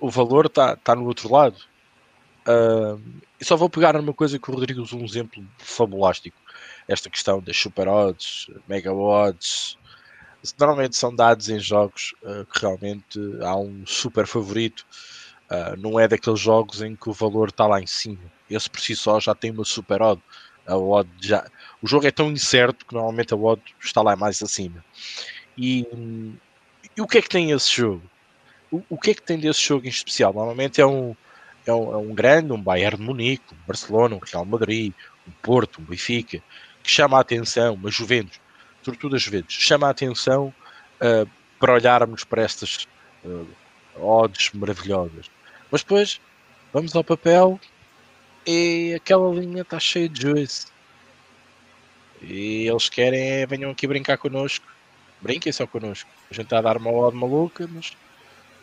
o valor está tá no outro lado. Uh, e só vou pegar numa coisa que o Rodrigo usou um exemplo fabulástico. Esta questão das super odds, mega odds, normalmente são dados em jogos uh, que realmente há um super favorito. Uh, não é daqueles jogos em que o valor está lá em cima. Esse por si só já tem uma super odd. A odd já... O jogo é tão incerto que normalmente a odd está lá mais acima. E, e o que é que tem esse jogo? O, o, que é que tem desse jogo em especial? Normalmente é um, é um, é um grande, um Bayern de Munique, um Barcelona, um Real Madrid, um Porto, um Benfica, que chama a atenção, uma Juventus sobretudo às vezes, chama a atenção uh, para olharmos para estas uh, odds maravilhosas. Mas depois vamos ao papel e aquela linha está cheia de juice. E eles querem é, venham aqui brincar connosco. Brinquem só connosco. A gente está a dar uma odd maluca, mas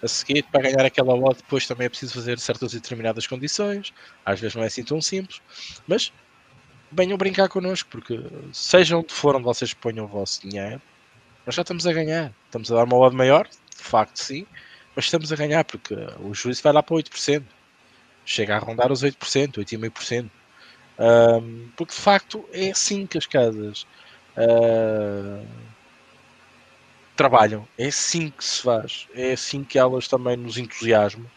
a seguir, para ganhar aquela odd, depois também é preciso fazer certas e determinadas condições. Às vezes não é assim tão simples, mas venham brincar connosco, porque seja onde for onde vocês ponham o vosso dinheiro, nós já estamos a ganhar. Estamos a dar uma odd maior, de facto sim, mas estamos a ganhar porque o juízo vai lá para 8%. Chega a rondar os 8%, 8,5%. Um, porque de facto é assim que as casas uh, trabalham, é assim que se faz, é assim que elas também nos entusiasmam.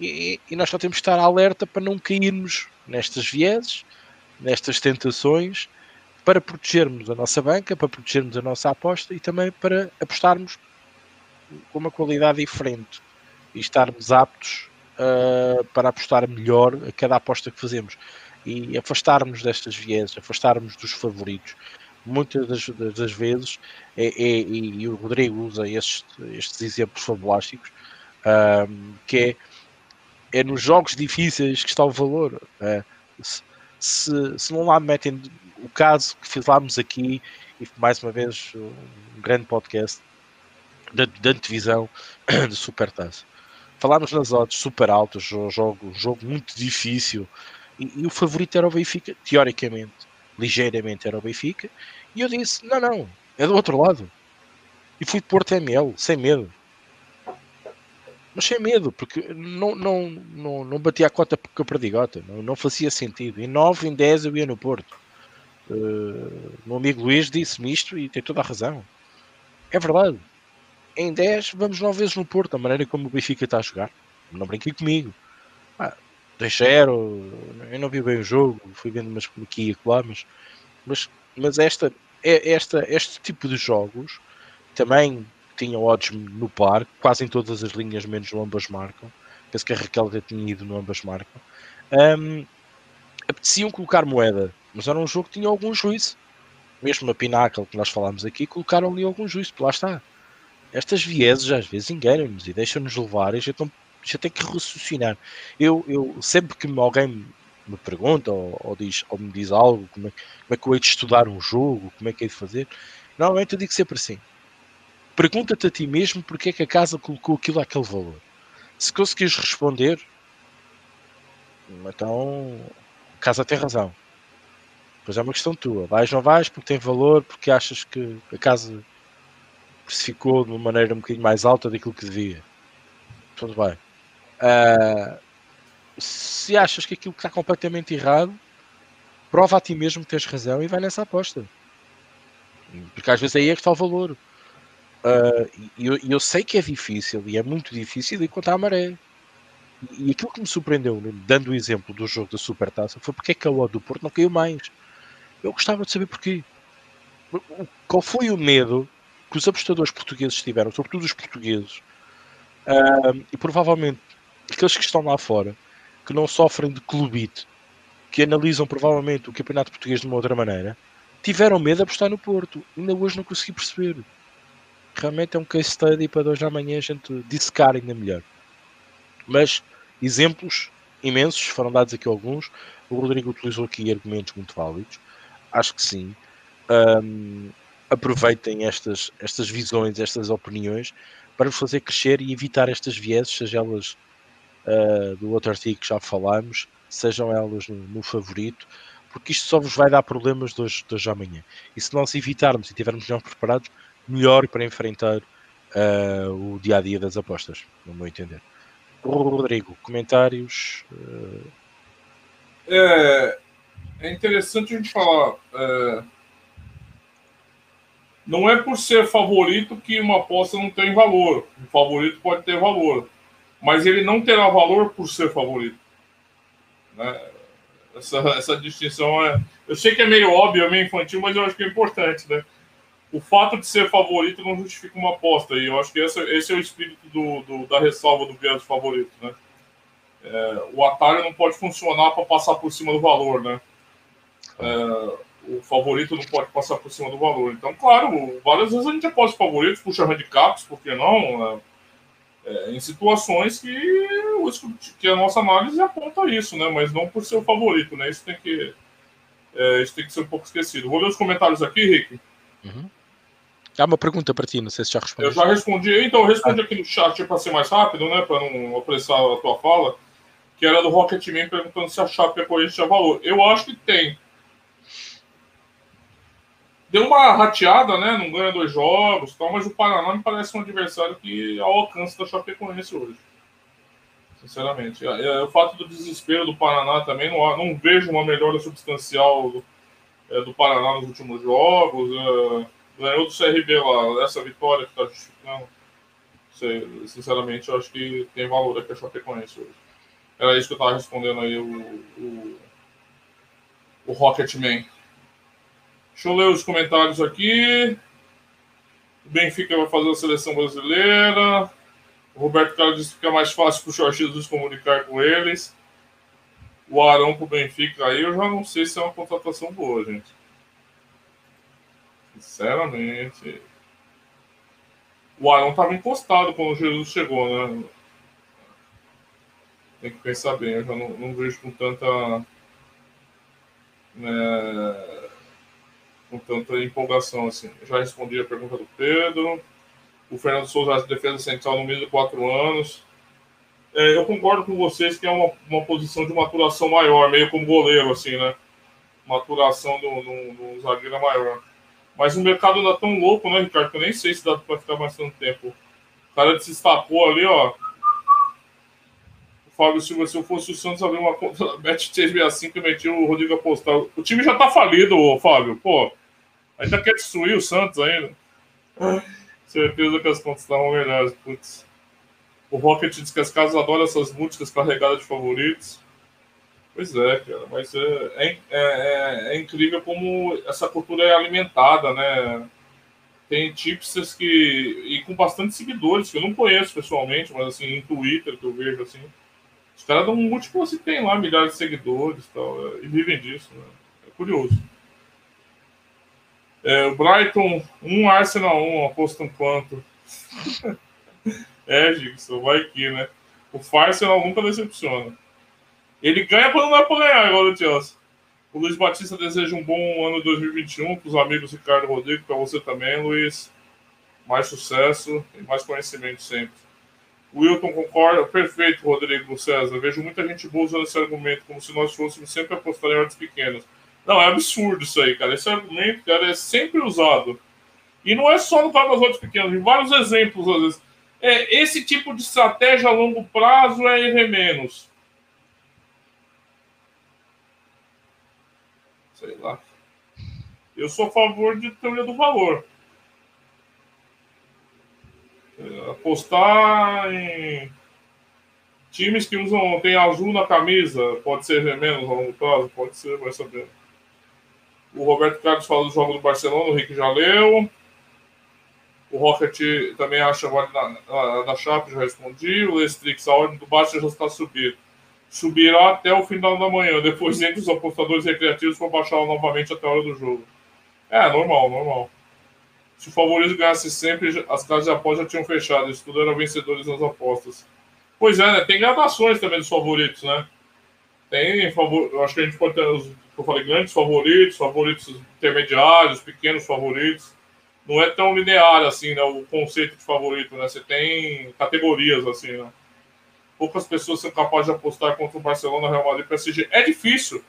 E, e nós só temos que estar alerta para não cairmos nestas vieses nestas tentações para protegermos a nossa banca, para protegermos a nossa aposta e também para apostarmos com uma qualidade diferente e estarmos aptos uh, para apostar melhor a cada aposta que fazemos e afastarmos destas vieses, afastarmos dos favoritos. Muitas das, das vezes, é, é, e o Rodrigo usa estes, estes exemplos fabulásticos, uh, que é, é nos jogos difíceis que está o valor. Uh, se, se não lá metem o caso que falámos aqui, e mais uma vez um grande podcast da, da antevisão de Supertaça. Falámos nas odds super altas, jogo, jogo muito difícil, e, e, o favorito era o Benfica, teoricamente, ligeiramente era o Benfica, e eu disse: não, não, é do outro lado. E fui de Porto ML, sem medo mas sem medo, porque não, não, não, não batia a cota com a perdigota, não, não fazia sentido. Em 9, em 10 eu ia no Porto. Uh, meu amigo Luís disse-me isto e tem toda a razão. É verdade. Em 10 vamos 9 vezes no Porto, a maneira como o Benfica está a jogar. Não brinquei comigo. Ah, 2-0, eu não vi bem o jogo, fui vendo umas aqui e lá, mas, mas, mas esta, é, esta, este tipo de jogos também tinham odds no par, quase em todas as linhas, menos no ambas marcam. Penso que a Raquel já tinha ido no ambas marcam. Um, apeteciam colocar moeda, mas era um jogo que tinha algum juízo. mesmo a Pinnacle que nós falámos aqui, colocaram ali algum juízo, lá está. Estas vieses às vezes enganam-nos e deixam-nos levar e não, a gente tem que raciocinar. Eu, eu sempre que alguém me pergunta ou, ou, diz, ou me diz algo, como é, como é que eu hei de estudar um jogo, como é que hei de fazer, normalmente eu digo sempre assim: pergunta-te a ti mesmo porque é que a casa colocou aquilo àquele valor. Se conseguires responder, então a casa tem razão. Pois é uma questão tua. Vais ou não vais porque tem valor, porque achas que a casa precificou de uma maneira um bocadinho mais alta daquilo que devia. Tudo bem. Uh, se achas que aquilo está completamente errado, prova a ti mesmo que tens razão e vai nessa aposta. Porque às vezes aí é que está o valor. Uh, e eu, eu, sei que é difícil, e é muito difícil encontrar a maré. E, e aquilo que me surpreendeu, dando o exemplo do jogo da Supertaça, foi porque é que a O do Porto não caiu mais. Eu gostava de saber porquê. Qual foi o medo que os apostadores portugueses tiveram, sobretudo os portugueses, e provavelmente aqueles que estão lá fora, que não sofrem de clubite, que analisam provavelmente o campeonato português de uma outra maneira, tiveram medo de apostar no Porto. Ainda hoje não consegui perceber. Realmente é um case study para hoje amanhã a gente dissecar ainda melhor. Mas exemplos imensos, foram dados aqui alguns. O Rodrigo utilizou aqui argumentos muito válidos. Acho que sim. Um, aproveitem estas, estas visões, estas opiniões para vos fazer crescer e evitar estas vieses, seja elas uh, do outro artigo que já falámos, sejam elas no, no, favorito, porque isto só vos vai dar problemas de hoje, de hoje amanhã. E se nós evitarmos e estivermos melhor preparados, melhor para enfrentar uh, o dia a dia das apostas, no meu entender. Rodrigo, comentários? Uh... É, é interessante a gente falar. Não é por ser favorito que uma aposta não tem valor. O favorito pode ter valor, mas ele não terá valor por ser favorito. Né? Essa, essa distinção é. Eu sei que é meio óbvio, é meio infantil, mas eu acho que é importante, né? o fato de ser favorito não justifica uma aposta. E eu acho que esse, é o espírito do, do, da ressalva do viés favorito, né? É, o atalho não pode funcionar para passar por cima do valor, né? É, o favorito não pode passar por cima do valor. Então, claro, várias vezes a gente aposta favoritos, puxa handicaps, por que não? É, é em situações que, que a nossa análise aponta isso, né? Mas não por ser o favorito, né? Isso tem que, é, isso tem que ser um pouco esquecido. Vou ler os comentários aqui, Rick. Uhum. Há uma pergunta para ti, não sei se já respondeu. Eu já respondi, então eu respondi ah. aqui no chat para ser mais rápido, né? Para não apressar a tua fala, que era do Rocketman perguntando se a é corrente tinha valor. Eu acho que tem. Deu uma rateada, né? Não ganha dois jogos, tal, mas o Paraná me parece um adversário que é ao alcance da Chapecoense hoje. Sinceramente. É, o fato do desespero do Paraná também, não, não vejo uma melhora substancial do, é, do Paraná nos últimos jogos. É, ganhou do CRB lá, essa vitória que está justificando. Sinceramente, eu acho que tem valor aqui a Chapecoense hoje. Era isso que eu estava respondendo aí o, o, o Rocketman. Deixa eu ler os comentários aqui. O Benfica vai fazer a seleção brasileira. O Roberto Carlos disse que fica mais fácil para o Jorge Jesus comunicar com eles. O Arão para o Benfica aí, eu já não sei se é uma contratação boa, gente. Sinceramente. O Arão estava encostado quando o Jesus chegou, né? Tem que pensar bem, eu já não, não vejo com tanta. Né, com tanta empolgação assim. Já respondi a pergunta do Pedro. O Fernando Souza de defesa central no meio de quatro anos. É, eu concordo com vocês que é uma, uma posição de maturação maior, meio como goleiro, assim, né? Maturação do, do, do zagueiro maior. Mas o mercado ainda tá tão louco, né, Ricardo? Que eu nem sei se dá para ficar bastante tempo. O cara se destacou ali, ó. Fábio Silva, se eu fosse o Santos, abrir uma conta da Bet365 e metia o Rodrigo apostar. O time já tá falido, Fábio. Pô, ainda quer destruir o Santos ainda. Certeza que as contas estavam melhores. Putz. O Rocket diz que as casas adoram essas múltiplas carregadas de favoritos. Pois é, cara, mas é, é, é, é, incrível como essa cultura é alimentada, né? Tem tipsters que. e com bastante seguidores, que eu não conheço pessoalmente, mas assim, em Twitter que eu vejo assim. Os caras dão um múltiplo assim, tem lá milhares de seguidores e tal, e vivem disso, né? É curioso. É, o Brighton 1, Arsenal 1, apostam quanto? é, Gigson, vai aqui, né? O Arsenal nunca decepciona. Ele ganha quando não é pra ganhar, igual o. O Luiz Batista deseja um bom ano 2021 para os amigos Ricardo Rodrigo, para você também, Luiz. Mais sucesso e mais conhecimento sempre. Wilton concorda. Perfeito, Rodrigo César. Vejo muita gente boa usando esse argumento, como se nós fôssemos sempre apostar em ordens pequenas. Não, é absurdo isso aí, cara. Esse argumento, cara, é sempre usado. E não é só no caso das ordens pequenas, tem vários exemplos, às vezes. É, esse tipo de estratégia a longo prazo é errar menos. Sei lá. Eu sou a favor de teoria do valor. Apostar em times que usam tem azul na camisa, pode ser menos a longo prazo, pode ser, vai saber. O Roberto Carlos fala do jogo do Barcelona, o Rick já leu. O Rocket também acha a da, da Chape, já respondi. O Lestrix, a ordem do baixo já está subindo. Subirá até o final da manhã. Depois, entre os apostadores recreativos, vão baixá-la novamente até a hora do jogo. É, normal, normal. Se o favorito ganhasse sempre, as casas de aposta já tinham fechado. Isso tudo era vencedores nas apostas. Pois é, né? Tem gradações também dos favoritos, né? Tem favor... Acho que a gente pode ter os eu falei, grandes favoritos, favoritos intermediários, pequenos favoritos. Não é tão linear assim, né? O conceito de favorito, né? Você tem categorias assim, né? Poucas pessoas são capazes de apostar contra o Barcelona, Real Madrid, PSG. É difícil,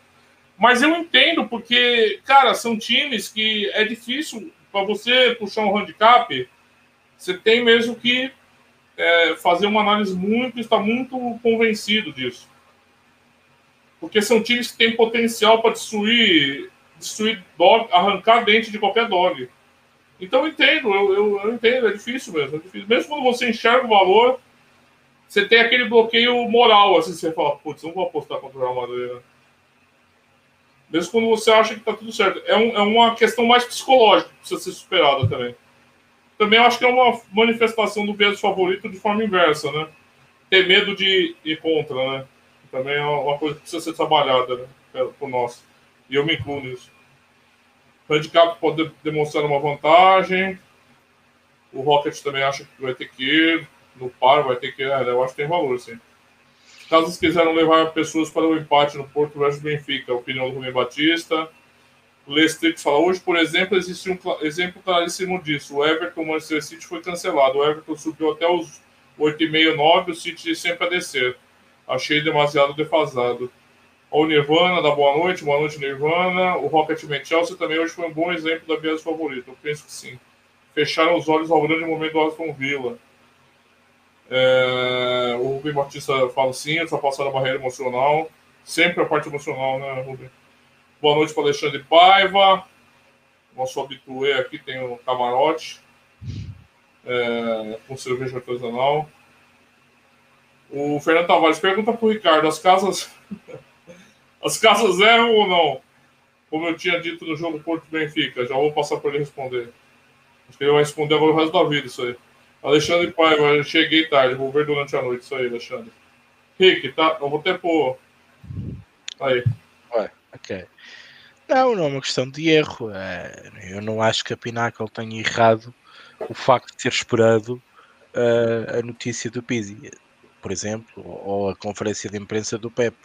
mas eu entendo porque, cara, são times que é difícil para você puxar um handicap, você tem mesmo que é, fazer uma análise muito, está muito convencido disso. Porque são times que têm potencial para destruir, destruir dog, arrancar dente de qualquer dog. Então eu entendo, eu, eu, eu entendo, é difícil mesmo, é difícil. Mesmo quando você enxerga o valor, você tem aquele bloqueio moral, assim, você fala, putz, não vou apostar contra o Real Madrid, né? Mesmo quando você acha que está tudo certo. É, um, é uma questão mais psicológica que precisa ser superada também. Também acho que é uma manifestação do viés favorito de forma inversa, né? Ter medo de ir contra, né? Também é uma coisa que precisa ser trabalhada né? por nós. E eu me incluo nisso. O handicap pode demonstrar uma vantagem. O Rocket também acha que vai ter que ir. No par vai ter que ir. É, eu acho que tem valor, sim. Caso quiseram levar pessoas para o empate no Porto versus Benfica, opinião do Rubem Batista. Lestrix fala: hoje, por exemplo, existe um exemplo claríssimo disso. O Everton Manchester City foi cancelado. O Everton subiu até os 8,5, 9, o City sempre a descer. Achei demasiado defasado. O Nirvana, da boa noite, boa noite, Nirvana. O Rocketman Chelsea também hoje foi um bom exemplo da viés favorita. Eu penso que sim. Fecharam os olhos ao grande momento do Aston Villa. É, o Rubem Batista fala sim, só passar a barreira emocional. Sempre a parte emocional, né, Rubem? Boa noite para Alexandre Paiva. Nosso habitué aqui tem o camarote. É, com cerveja artesanal. O Fernando Tavares pergunta para o Ricardo: as casas. as casas erram ou não? Como eu tinha dito no jogo Porto Benfica. Já vou passar para ele responder. Acho que ele vai responder agora o resto da vida, isso aí. Alexandre Paiva, eu cheguei tarde, vou ver durante a noite isso aí, Alexandre. Rick, tá? Eu vou até pôr. Aí. Ué, ok. Não, não é uma questão de erro. É, eu não acho que a Pinnacle tenha errado o facto de ter esperado uh, a notícia do Pizzi, por exemplo, ou a conferência de imprensa do Pep.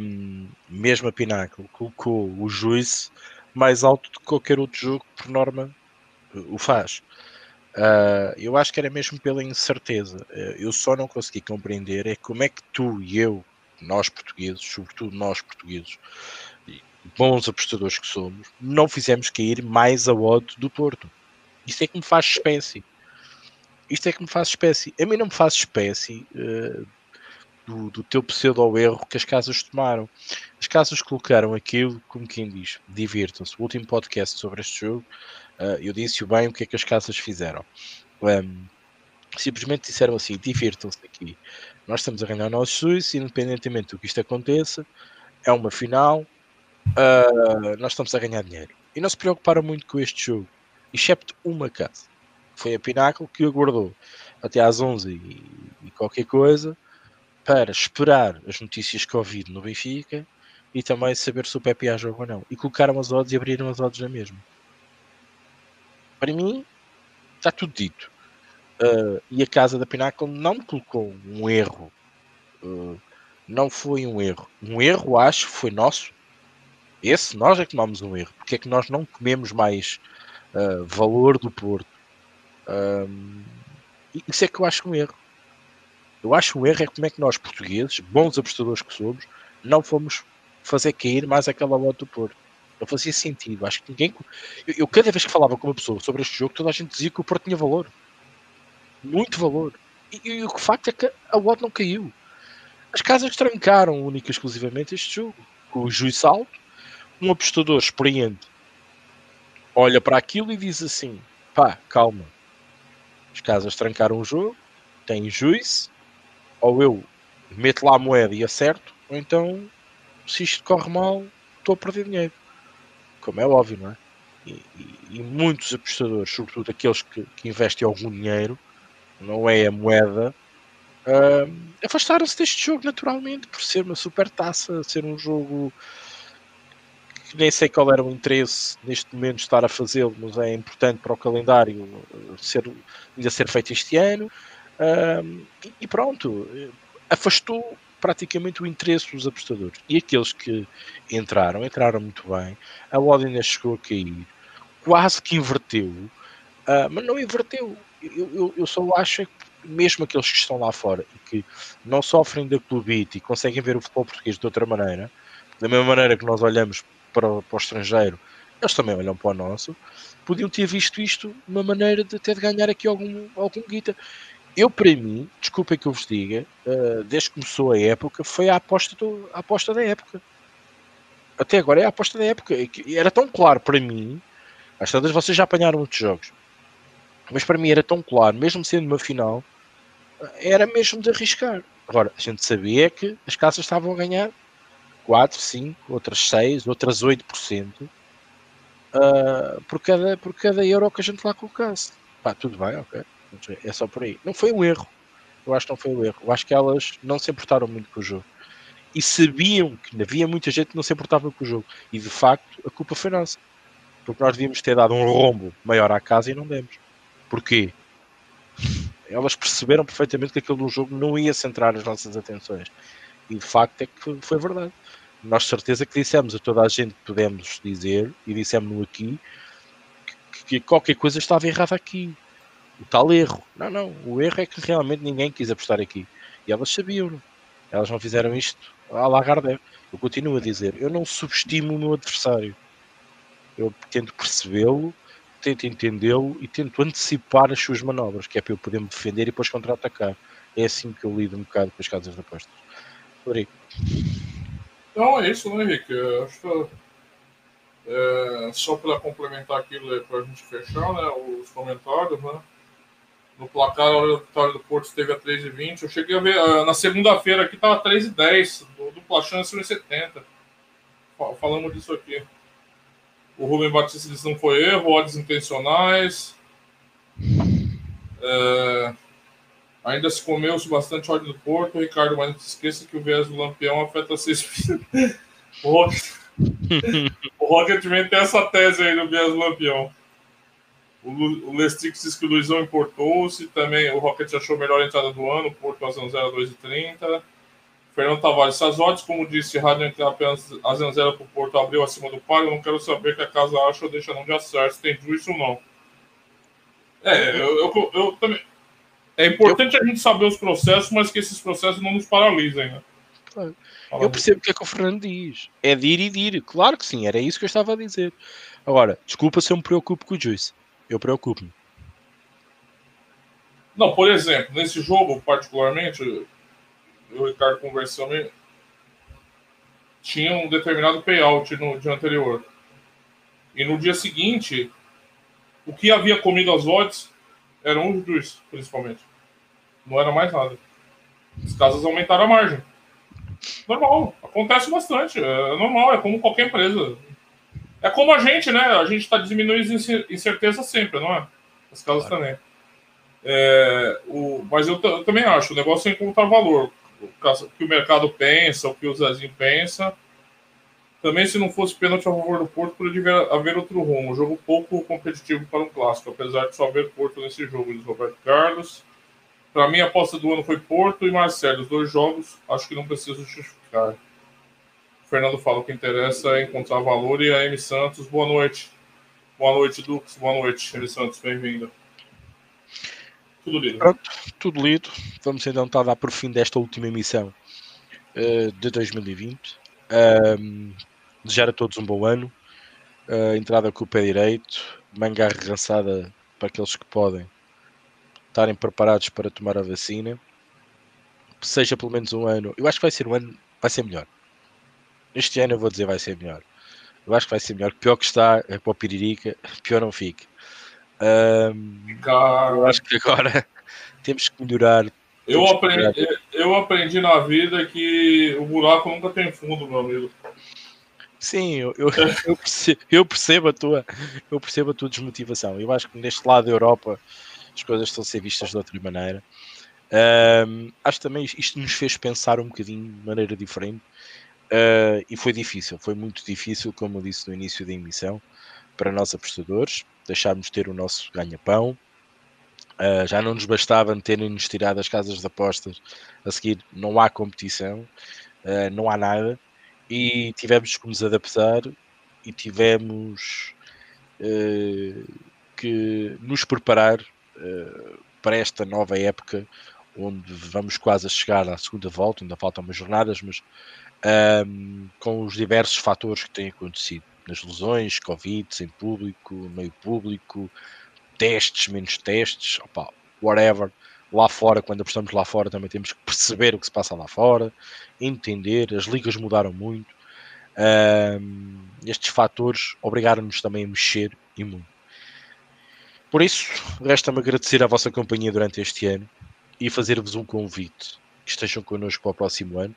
Um, mesmo a Pinnacle colocou o juízo mais alto do que qualquer outro jogo, por norma, o faz. Uh, eu acho que era mesmo pela incerteza. Uh, eu só não consegui compreender é como é que tu e eu, nós portugueses, sobretudo nós portugueses, bons apostadores que somos, não fizemos cair mais a odd do Porto. Isso é que me faz espécie. Isto é que me faz espécie. A mim não me faz espécie uh, do, do, teu pseudo-erro que as casas tomaram. As casas colocaram aquilo, como quem diz, divirtam-se. O último podcast sobre este jogo eu disse-o bem o que é que as casas fizeram. Um, simplesmente disseram assim: divirtam-se aqui. Nós estamos a ganhar o nosso juízo, independentemente do que isto aconteça, é uma final, uh, nós estamos a ganhar dinheiro. E não se preocuparam muito com este jogo, excepto uma casa. Foi a Pináculo que aguardou até às 11 e, e qualquer coisa para esperar as notícias Covid no Benfica e também saber se o Pepe ia jogo ou não. E colocaram as odds e abriram as odds na mesma. Para mim, está tudo dito. Uh, e a Casa da Pináculo não colocou um erro. Uh, não foi um erro. Um erro, acho, foi nosso. Esse, nós é que tomamos um erro. Porque é que nós não comemos mais uh, valor do Porto? isso é que eu acho um erro. Eu acho um erro é como é que nós, portugueses, bons apostadores que somos, não fomos fazer cair mais aquela lote do Porto. Não fazia sentido. Acho que ninguém. Eu, eu, cada vez que falava com uma pessoa sobre este jogo, toda a gente dizia que o Porto tinha valor. Muito valor. E, e o facto é que a odd não caiu. As casas trancaram única e exclusivamente este jogo. Com o juiz alto, um apostador experiente olha para aquilo e diz assim: pá, calma. As casas trancaram o jogo, tem juiz, ou eu meto lá a moeda e acerto, ou então, se isto corre mal, estou a perder dinheiro como é óbvio, não é? E, e, e muitos apostadores, sobretudo aqueles que, que, investem algum dinheiro, não é a moeda, uh, afastaram-se deste jogo naturalmente por ser uma super taça, ser um jogo que nem sei qual era o interesse neste momento estar a fazê-lo, mas é importante para o calendário ser, ainda ser feito este ano. Uh, e pronto, afastou praticamente o interesse dos apostadores. E aqueles que entraram, entraram muito bem. A odd chegou a cair, quase que inverteu, uh, mas não inverteu. Eu, eu, eu, só acho que mesmo aqueles que estão lá fora e que não sofrem da clubite e conseguem ver o futebol português de outra maneira, da mesma maneira que nós olhamos para, para o estrangeiro, eles também olham para o nosso, podiam ter visto isto uma maneira de ter de ganhar aqui algum, algum guita eu, para mim, desculpem que eu vos diga, uh, desde que começou a época, foi a aposta, do, a aposta da época. Até agora é a aposta da época. Era tão claro para mim, às tantas vocês já apanharam muitos jogos, mas para mim era tão claro, mesmo sendo uma final, era mesmo de arriscar. Agora, a gente sabia que as casas estavam a ganhar 4, 5, outras 6, outras 8% uh, ah, por, cada, por cada euro que a gente lá colocasse. Pá, tudo bem, ok. É só por aí. Não foi um erro. Eu acho que não foi um erro. Eu acho que elas não se importaram muito com o jogo. E sabiam que havia muita gente que não se importava com o jogo. E de facto, a culpa foi nossa. Porque nós devíamos ter dado um rombo maior à casa e não demos. Porquê? Elas perceberam perfeitamente que aquele jogo não ia centrar as nossas atenções. E de facto é que foi verdade. Nós certeza que dissemos a toda a gente que pudemos dizer, e dissemos-no aqui, que, que qualquer coisa estava errada aqui o tal erro. Não, não. O erro é que realmente ninguém quis apostar aqui. E elas sabiam. Elas não fizeram isto à Lagardère. Eu continuo a dizer, eu não subestimo o meu adversário. Eu tento percebê-lo, tento entendê-lo e tento antecipar as suas manobras, que é para eu poder me defender e depois contra-atacar. É assim que eu lido um bocado com as casas de apostas. Rodrigo. Não, é isso, né, Henrique? Acho que, é, só para complementar aquilo para a gente fechar né, os comentários, né? No placar, a vitória do Porto esteve a 3,20. Eu cheguei a ver, ah, na segunda-feira aqui estava 3,10, do, do Plachance 1,70. Falamos disso aqui. O Rubem Batista disse não foi erro, odds intencionais. É, ainda se comeu-se bastante ódio do Porto. Ricardo, mas não se esqueça que o viés do Lampião afeta seis. o o Rocket tem essa tese aí do viés do Lampião. O, o Lestrix diz que o Luizão importou-se. Também o Rocket achou melhor a entrada do ano. Porto a 0 a 2,30. Fernando Tavares, se as odds, como disse, rádio entre apenas a 0 para o Porto abriu acima do par, eu não quero saber que a casa acha ou deixa não de acerto, se tem juízo ou não. É, eu, eu, eu, também. É importante eu... a gente saber os processos, mas que esses processos não nos paralisem, né? Eu percebo o que é que o Fernando diz. É dir e dir. Claro que sim, era isso que eu estava a dizer. Agora, desculpa se eu me preocupo com o Juice eu preocupo-me. Não, por exemplo, nesse jogo, particularmente, eu e o Ricardo conversamos, tinha um determinado payout no dia anterior. E no dia seguinte, o que havia comido as odds eram os dois, principalmente. Não era mais nada. As casas aumentaram a margem. Normal, acontece bastante. É normal, é como qualquer empresa. É como a gente, né? A gente está diminuindo incerteza sempre, não é? As casas claro. também. É, o, mas eu, eu, também acho, o negócio é encontrar valor. O que o mercado pensa, o que o Zezinho pensa. Também, se não fosse pênalti a favor do Porto, poderia haver outro rumo. Um jogo pouco competitivo para um clássico, apesar de só haver Porto nesse jogo, diz Roberto Carlos. Para mim, a aposta do ano foi Porto e Marcelo. Os dois jogos, acho que não preciso justificar. Fernando fala que interessa é encontrar valor e a M Santos. Boa noite. Boa noite, Dux. Boa noite, M Santos. Bem-vindo. Tudo lido. Pronto, tudo lido. Vamos então estar a dar por fim desta última emissão uh, de 2020. Um, desejar a todos um bom ano. Uh, entrada com o pé direito, manga arregaçada para aqueles que podem estarem preparados para tomar a vacina. Seja pelo menos um ano. Eu acho que vai ser um ano, vai ser melhor. Este ano eu vou dizer vai ser melhor. Eu acho que vai ser melhor. Pior que está é para o Piririca, pior não fique. Um, eu acho que agora temos que melhorar. Eu aprendi, eu aprendi na vida que o buraco nunca tem fundo, meu amigo. Sim, eu, eu, eu, percebo, eu, percebo, a tua, eu percebo a tua desmotivação. Eu acho que neste lado da Europa as coisas estão a ser vistas de outra maneira. Um, acho também isto nos fez pensar um bocadinho de maneira diferente uh, e foi difícil, foi muito difícil, como eu disse no início da emissão, para nós apostadores, deixarmos de ter o nosso ganha-pão. Uh, já não nos bastava terem-nos tirado as casas de apostas, a seguir não há competição, uh, não há nada e tivemos que nos adaptar e tivemos que nos preparar para esta nova época onde vamos quase a chegar à segunda volta, ainda faltam umas jornadas, mas um, com os diversos fatores que têm acontecido nas lesões, Covid, sem público, meio público, testes, menos testes, opa, whatever lá fora, quando apostamos lá fora, também temos que perceber o que se passa lá fora, entender, as ligas mudaram muito. Um, estes fatores obrigaram-nos também a mexer e muito. Por isso, resta-me agradecer a vossa companhia durante este ano e fazer-vos um convite que estejam connosco para o próximo ano,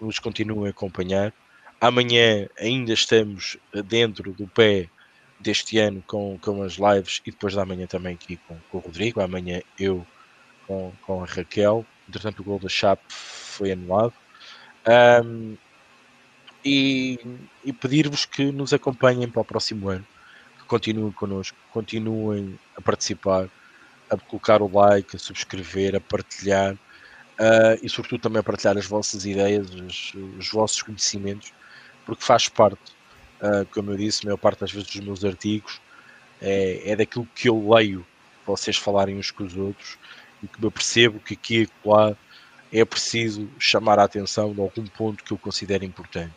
que nos continuem a acompanhar. Amanhã ainda estamos dentro do pé deste ano com, com as lives e depois da manhã também aqui com, com o Rodrigo. Amanhã eu com, com a Raquel. Entretanto, o gol da Chape foi anulado. Um, e, e pedir-vos que nos acompanhem para o próximo ano, que continuem connosco, continuem a participar, a colocar o like, a subscrever, a partilhar uh, e, sobretudo, também partilhar as vossas ideias, os, os vossos conhecimentos, porque faz parte, uh, como eu disse, a maior parte das vezes dos meus artigos é, é daquilo que eu leio vocês falarem uns com os outros e que eu percebo que aqui e lá é preciso chamar a atenção de algum ponto que eu considero importante.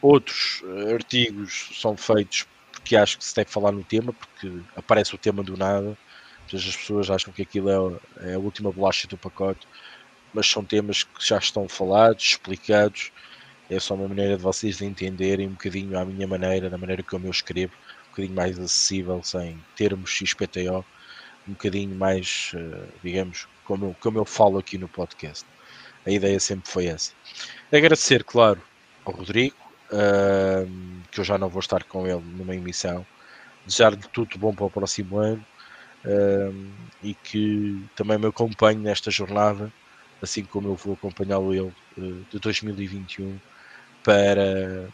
Outros eh, artigos são feitos porque acho que se deve falar no tema, porque aparece o tema do nada. As pessoas acham que aquilo é, é a última bolacha do pacote, mas são temas que já estão falados, explicados. É só uma maneira de vocês entenderem um bocadinho à minha maneira, da maneira como eu escrevo, um bocadinho mais acessível, sem termos XPTO um bocadinho mais, eh, digamos, como eu, como eu falo aqui no podcast. A ideia sempre foi essa. Agradecer, claro, ao Rodrigo, uh, que eu já não vou estar com ele numa emissão. Desejar-lhe tudo bom para o próximo ano uh, e que também me acompanhe nesta jornada, assim como eu vou acompanhá-lo ele uh, de 2021 para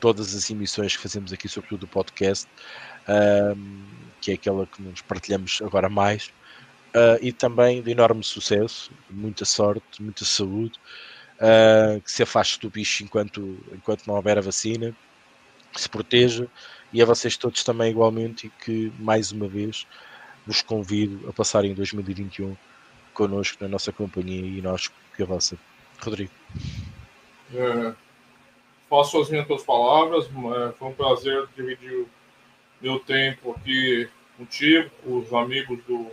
todas as emissões que fazemos aqui, sobretudo o podcast que é aquela que nos partilhamos agora mais, uh, e também de enorme sucesso, muita sorte, muita saúde, uh, que se afaste do bicho enquanto, enquanto não houver a vacina, que se proteja, e a vocês todos também igualmente, e que mais uma vez vos convido a passarem 2021 connosco na nossa companhia e nós que a vossa. Rodrigo. É, faço as minhas palavras, foi um prazer dividir meu tempo aqui contigo, com os amigos do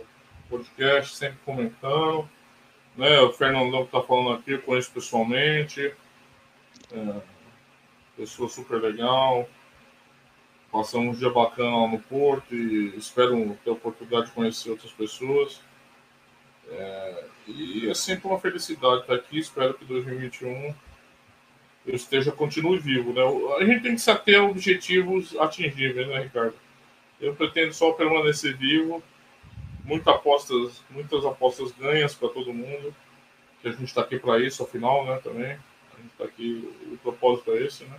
podcast, sempre comentando. Né? O Fernandão que está falando aqui, eu conheço pessoalmente. É, pessoa super legal. Passamos um dia bacana lá no Porto e espero ter a oportunidade de conhecer outras pessoas. É, e é sempre uma felicidade estar aqui. Espero que 2021 eu esteja, continue vivo. Né? A gente tem que se ater a objetivos atingíveis, né, Ricardo? Eu pretendo só permanecer vivo. Muitas apostas, muitas apostas ganhas para todo mundo. Que a gente está aqui para isso, afinal, né? Também. A gente está aqui, o propósito é esse, né?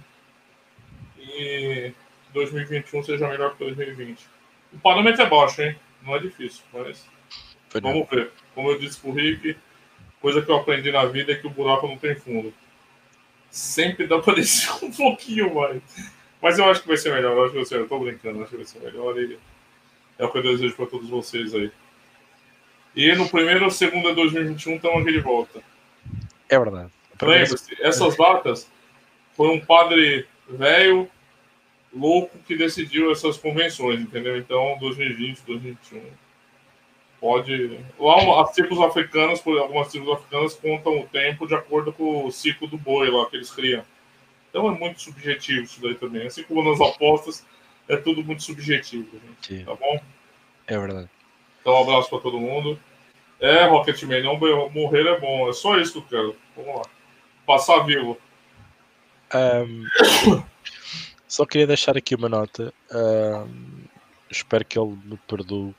e 2021 seja melhor que 2020. O parâmetro é baixo, hein? Não é difícil, mas vamos ver. Como eu disse pro Rick, coisa que eu aprendi na vida é que o buraco não tem fundo. Sempre dá pra descer um pouquinho mais. Mas eu acho que vai ser melhor. Eu acho que vai ser, eu tô brincando, acho que vai ser melhor. E é o que eu desejo para todos vocês aí. E no primeiro ou segundo de 2021 estamos aqui de volta. É verdade. Lembre-se, essas datas foi um padre velho, louco, que decidiu essas convenções, entendeu? Então, 2020, 2021. Pode. Lá, as tribos africanas, por algumas tribos africanas, contam o tempo de acordo com o ciclo do boi lá que eles criam. Então é muito subjetivo isso daí também. Assim como nas apostas, é tudo muito subjetivo, gente. Tá bom? É verdade. Então, um abraço para todo mundo. É, Rocketman, não morrer é bom. É só isso que eu quero. Vamos lá. Passar vivo. Um, só queria deixar aqui uma nota. Um, espero que ele me perdoe.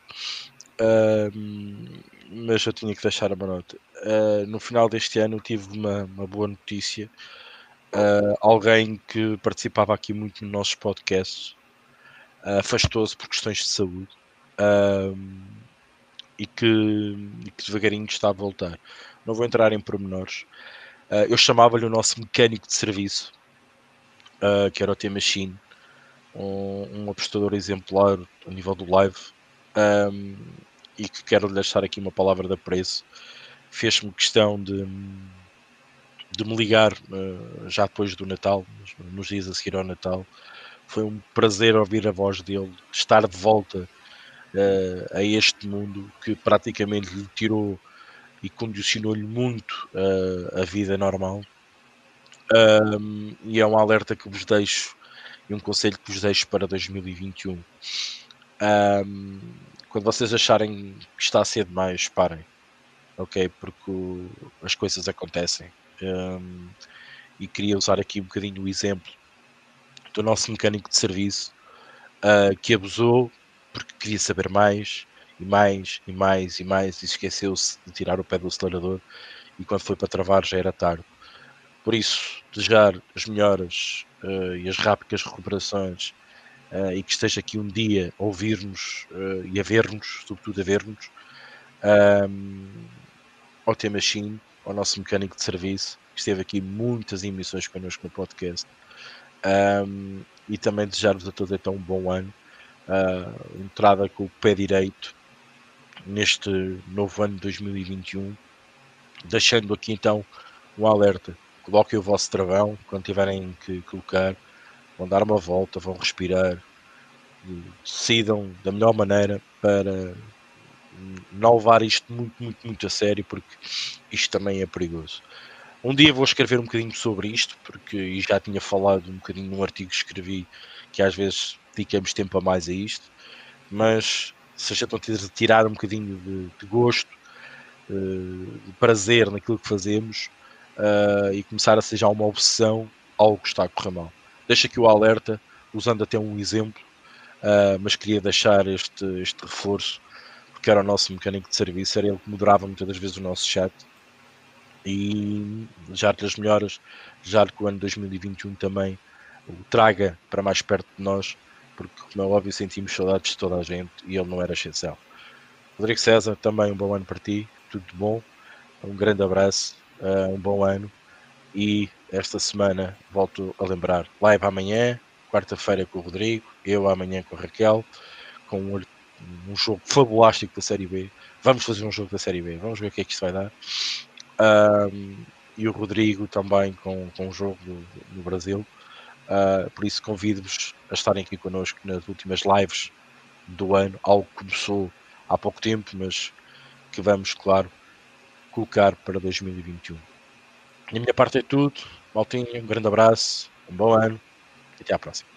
Mas eu tinha que deixar uma nota. Uh, no final deste ano tive uma, uma boa notícia. Uh, alguém que participava aqui muito nos nossos podcasts uh, afastou-se por questões de saúde e, que, e que devagarinho está a voltar. Não vou entrar em pormenores. Uh, eu chamava-lhe o nosso mecânico de serviço, que era o T-Machine, um, um apostador exemplar a nível do live, um, e que quero lhe deixar aqui uma palavra de apreço. Fez-me questão de, de me ligar uh, já depois do Natal, nos dias a seguir ao Natal. Foi um prazer ouvir a voz dele, estar de volta uh, a este mundo que praticamente lhe tirou e condicionou-lhe muito uh, a vida normal. Um, e é um alerta que vos deixo e um conselho que vos deixo para 2021. Um, quando vocês acharem que está a ser demais, parem, ok? Porque as coisas acontecem. Um, e queria usar aqui um bocadinho o exemplo do nosso mecânico de serviço uh, que abusou porque queria saber mais e mais e mais e mais e esqueceu-se de tirar o pé do acelerador e quando foi para travar já era tarde. Por isso, desejar as melhoras uh, e as rápidas recuperações uh, e que esteja aqui um dia a ouvir-nos uh, e a ver-nos, sobretudo a ver-nos, um, ao T-Machine, ao nosso mecânico de serviço, que esteve aqui muitas emissões connosco no podcast. Um, e também desejar-vos a todos então um bom ano uh, entrada com o pé direito neste novo ano de 2021, deixando aqui então um alerta. Coloquem o vosso travão quando tiverem que colocar, vão dar uma volta, vão respirar, decidam da melhor maneira para não levar isto muito, muito, muito a sério, porque isto também é perigoso. Um dia vou escrever um bocadinho sobre isto, porque já tinha falado um bocadinho num artigo que escrevi que às vezes dediquemos tempo a mais a isto, mas se a tirar um bocadinho de, de gosto, uh, de prazer naquilo que fazemos uh, e começar a ser já uma obsessão, algo está a correr mal. Deixa aqui o alerta, usando até um exemplo, uh, mas queria deixar este, este reforço, porque era o nosso mecânico de serviço, era ele que moderava muitas das vezes o nosso chat. E já as melhoras, já que o ano 2021 também o traga para mais perto de nós porque, como é óbvio, sentimos saudades de toda a gente e ele não era exceção. Rodrigo César, também um bom ano para ti, tudo de bom, um grande abraço, uh, um bom ano e esta semana volto a lembrar live amanhã, quarta-feira com o Rodrigo, eu amanhã com a Raquel, com um, um, jogo fabulástico da Série B. Vamos fazer um jogo da Série B, vamos ver o que é que isto vai dar. Um, e o Rodrigo também com, com um jogo do, Brasil. Uh, por isso convido-vos a estarem aqui connosco nas últimas lives do ano, algo que começou há pouco tempo, mas que vamos, claro, colocar para 2021. Da minha parte é tudo. Maltinho, um grande abraço, um bom ano e até à próxima.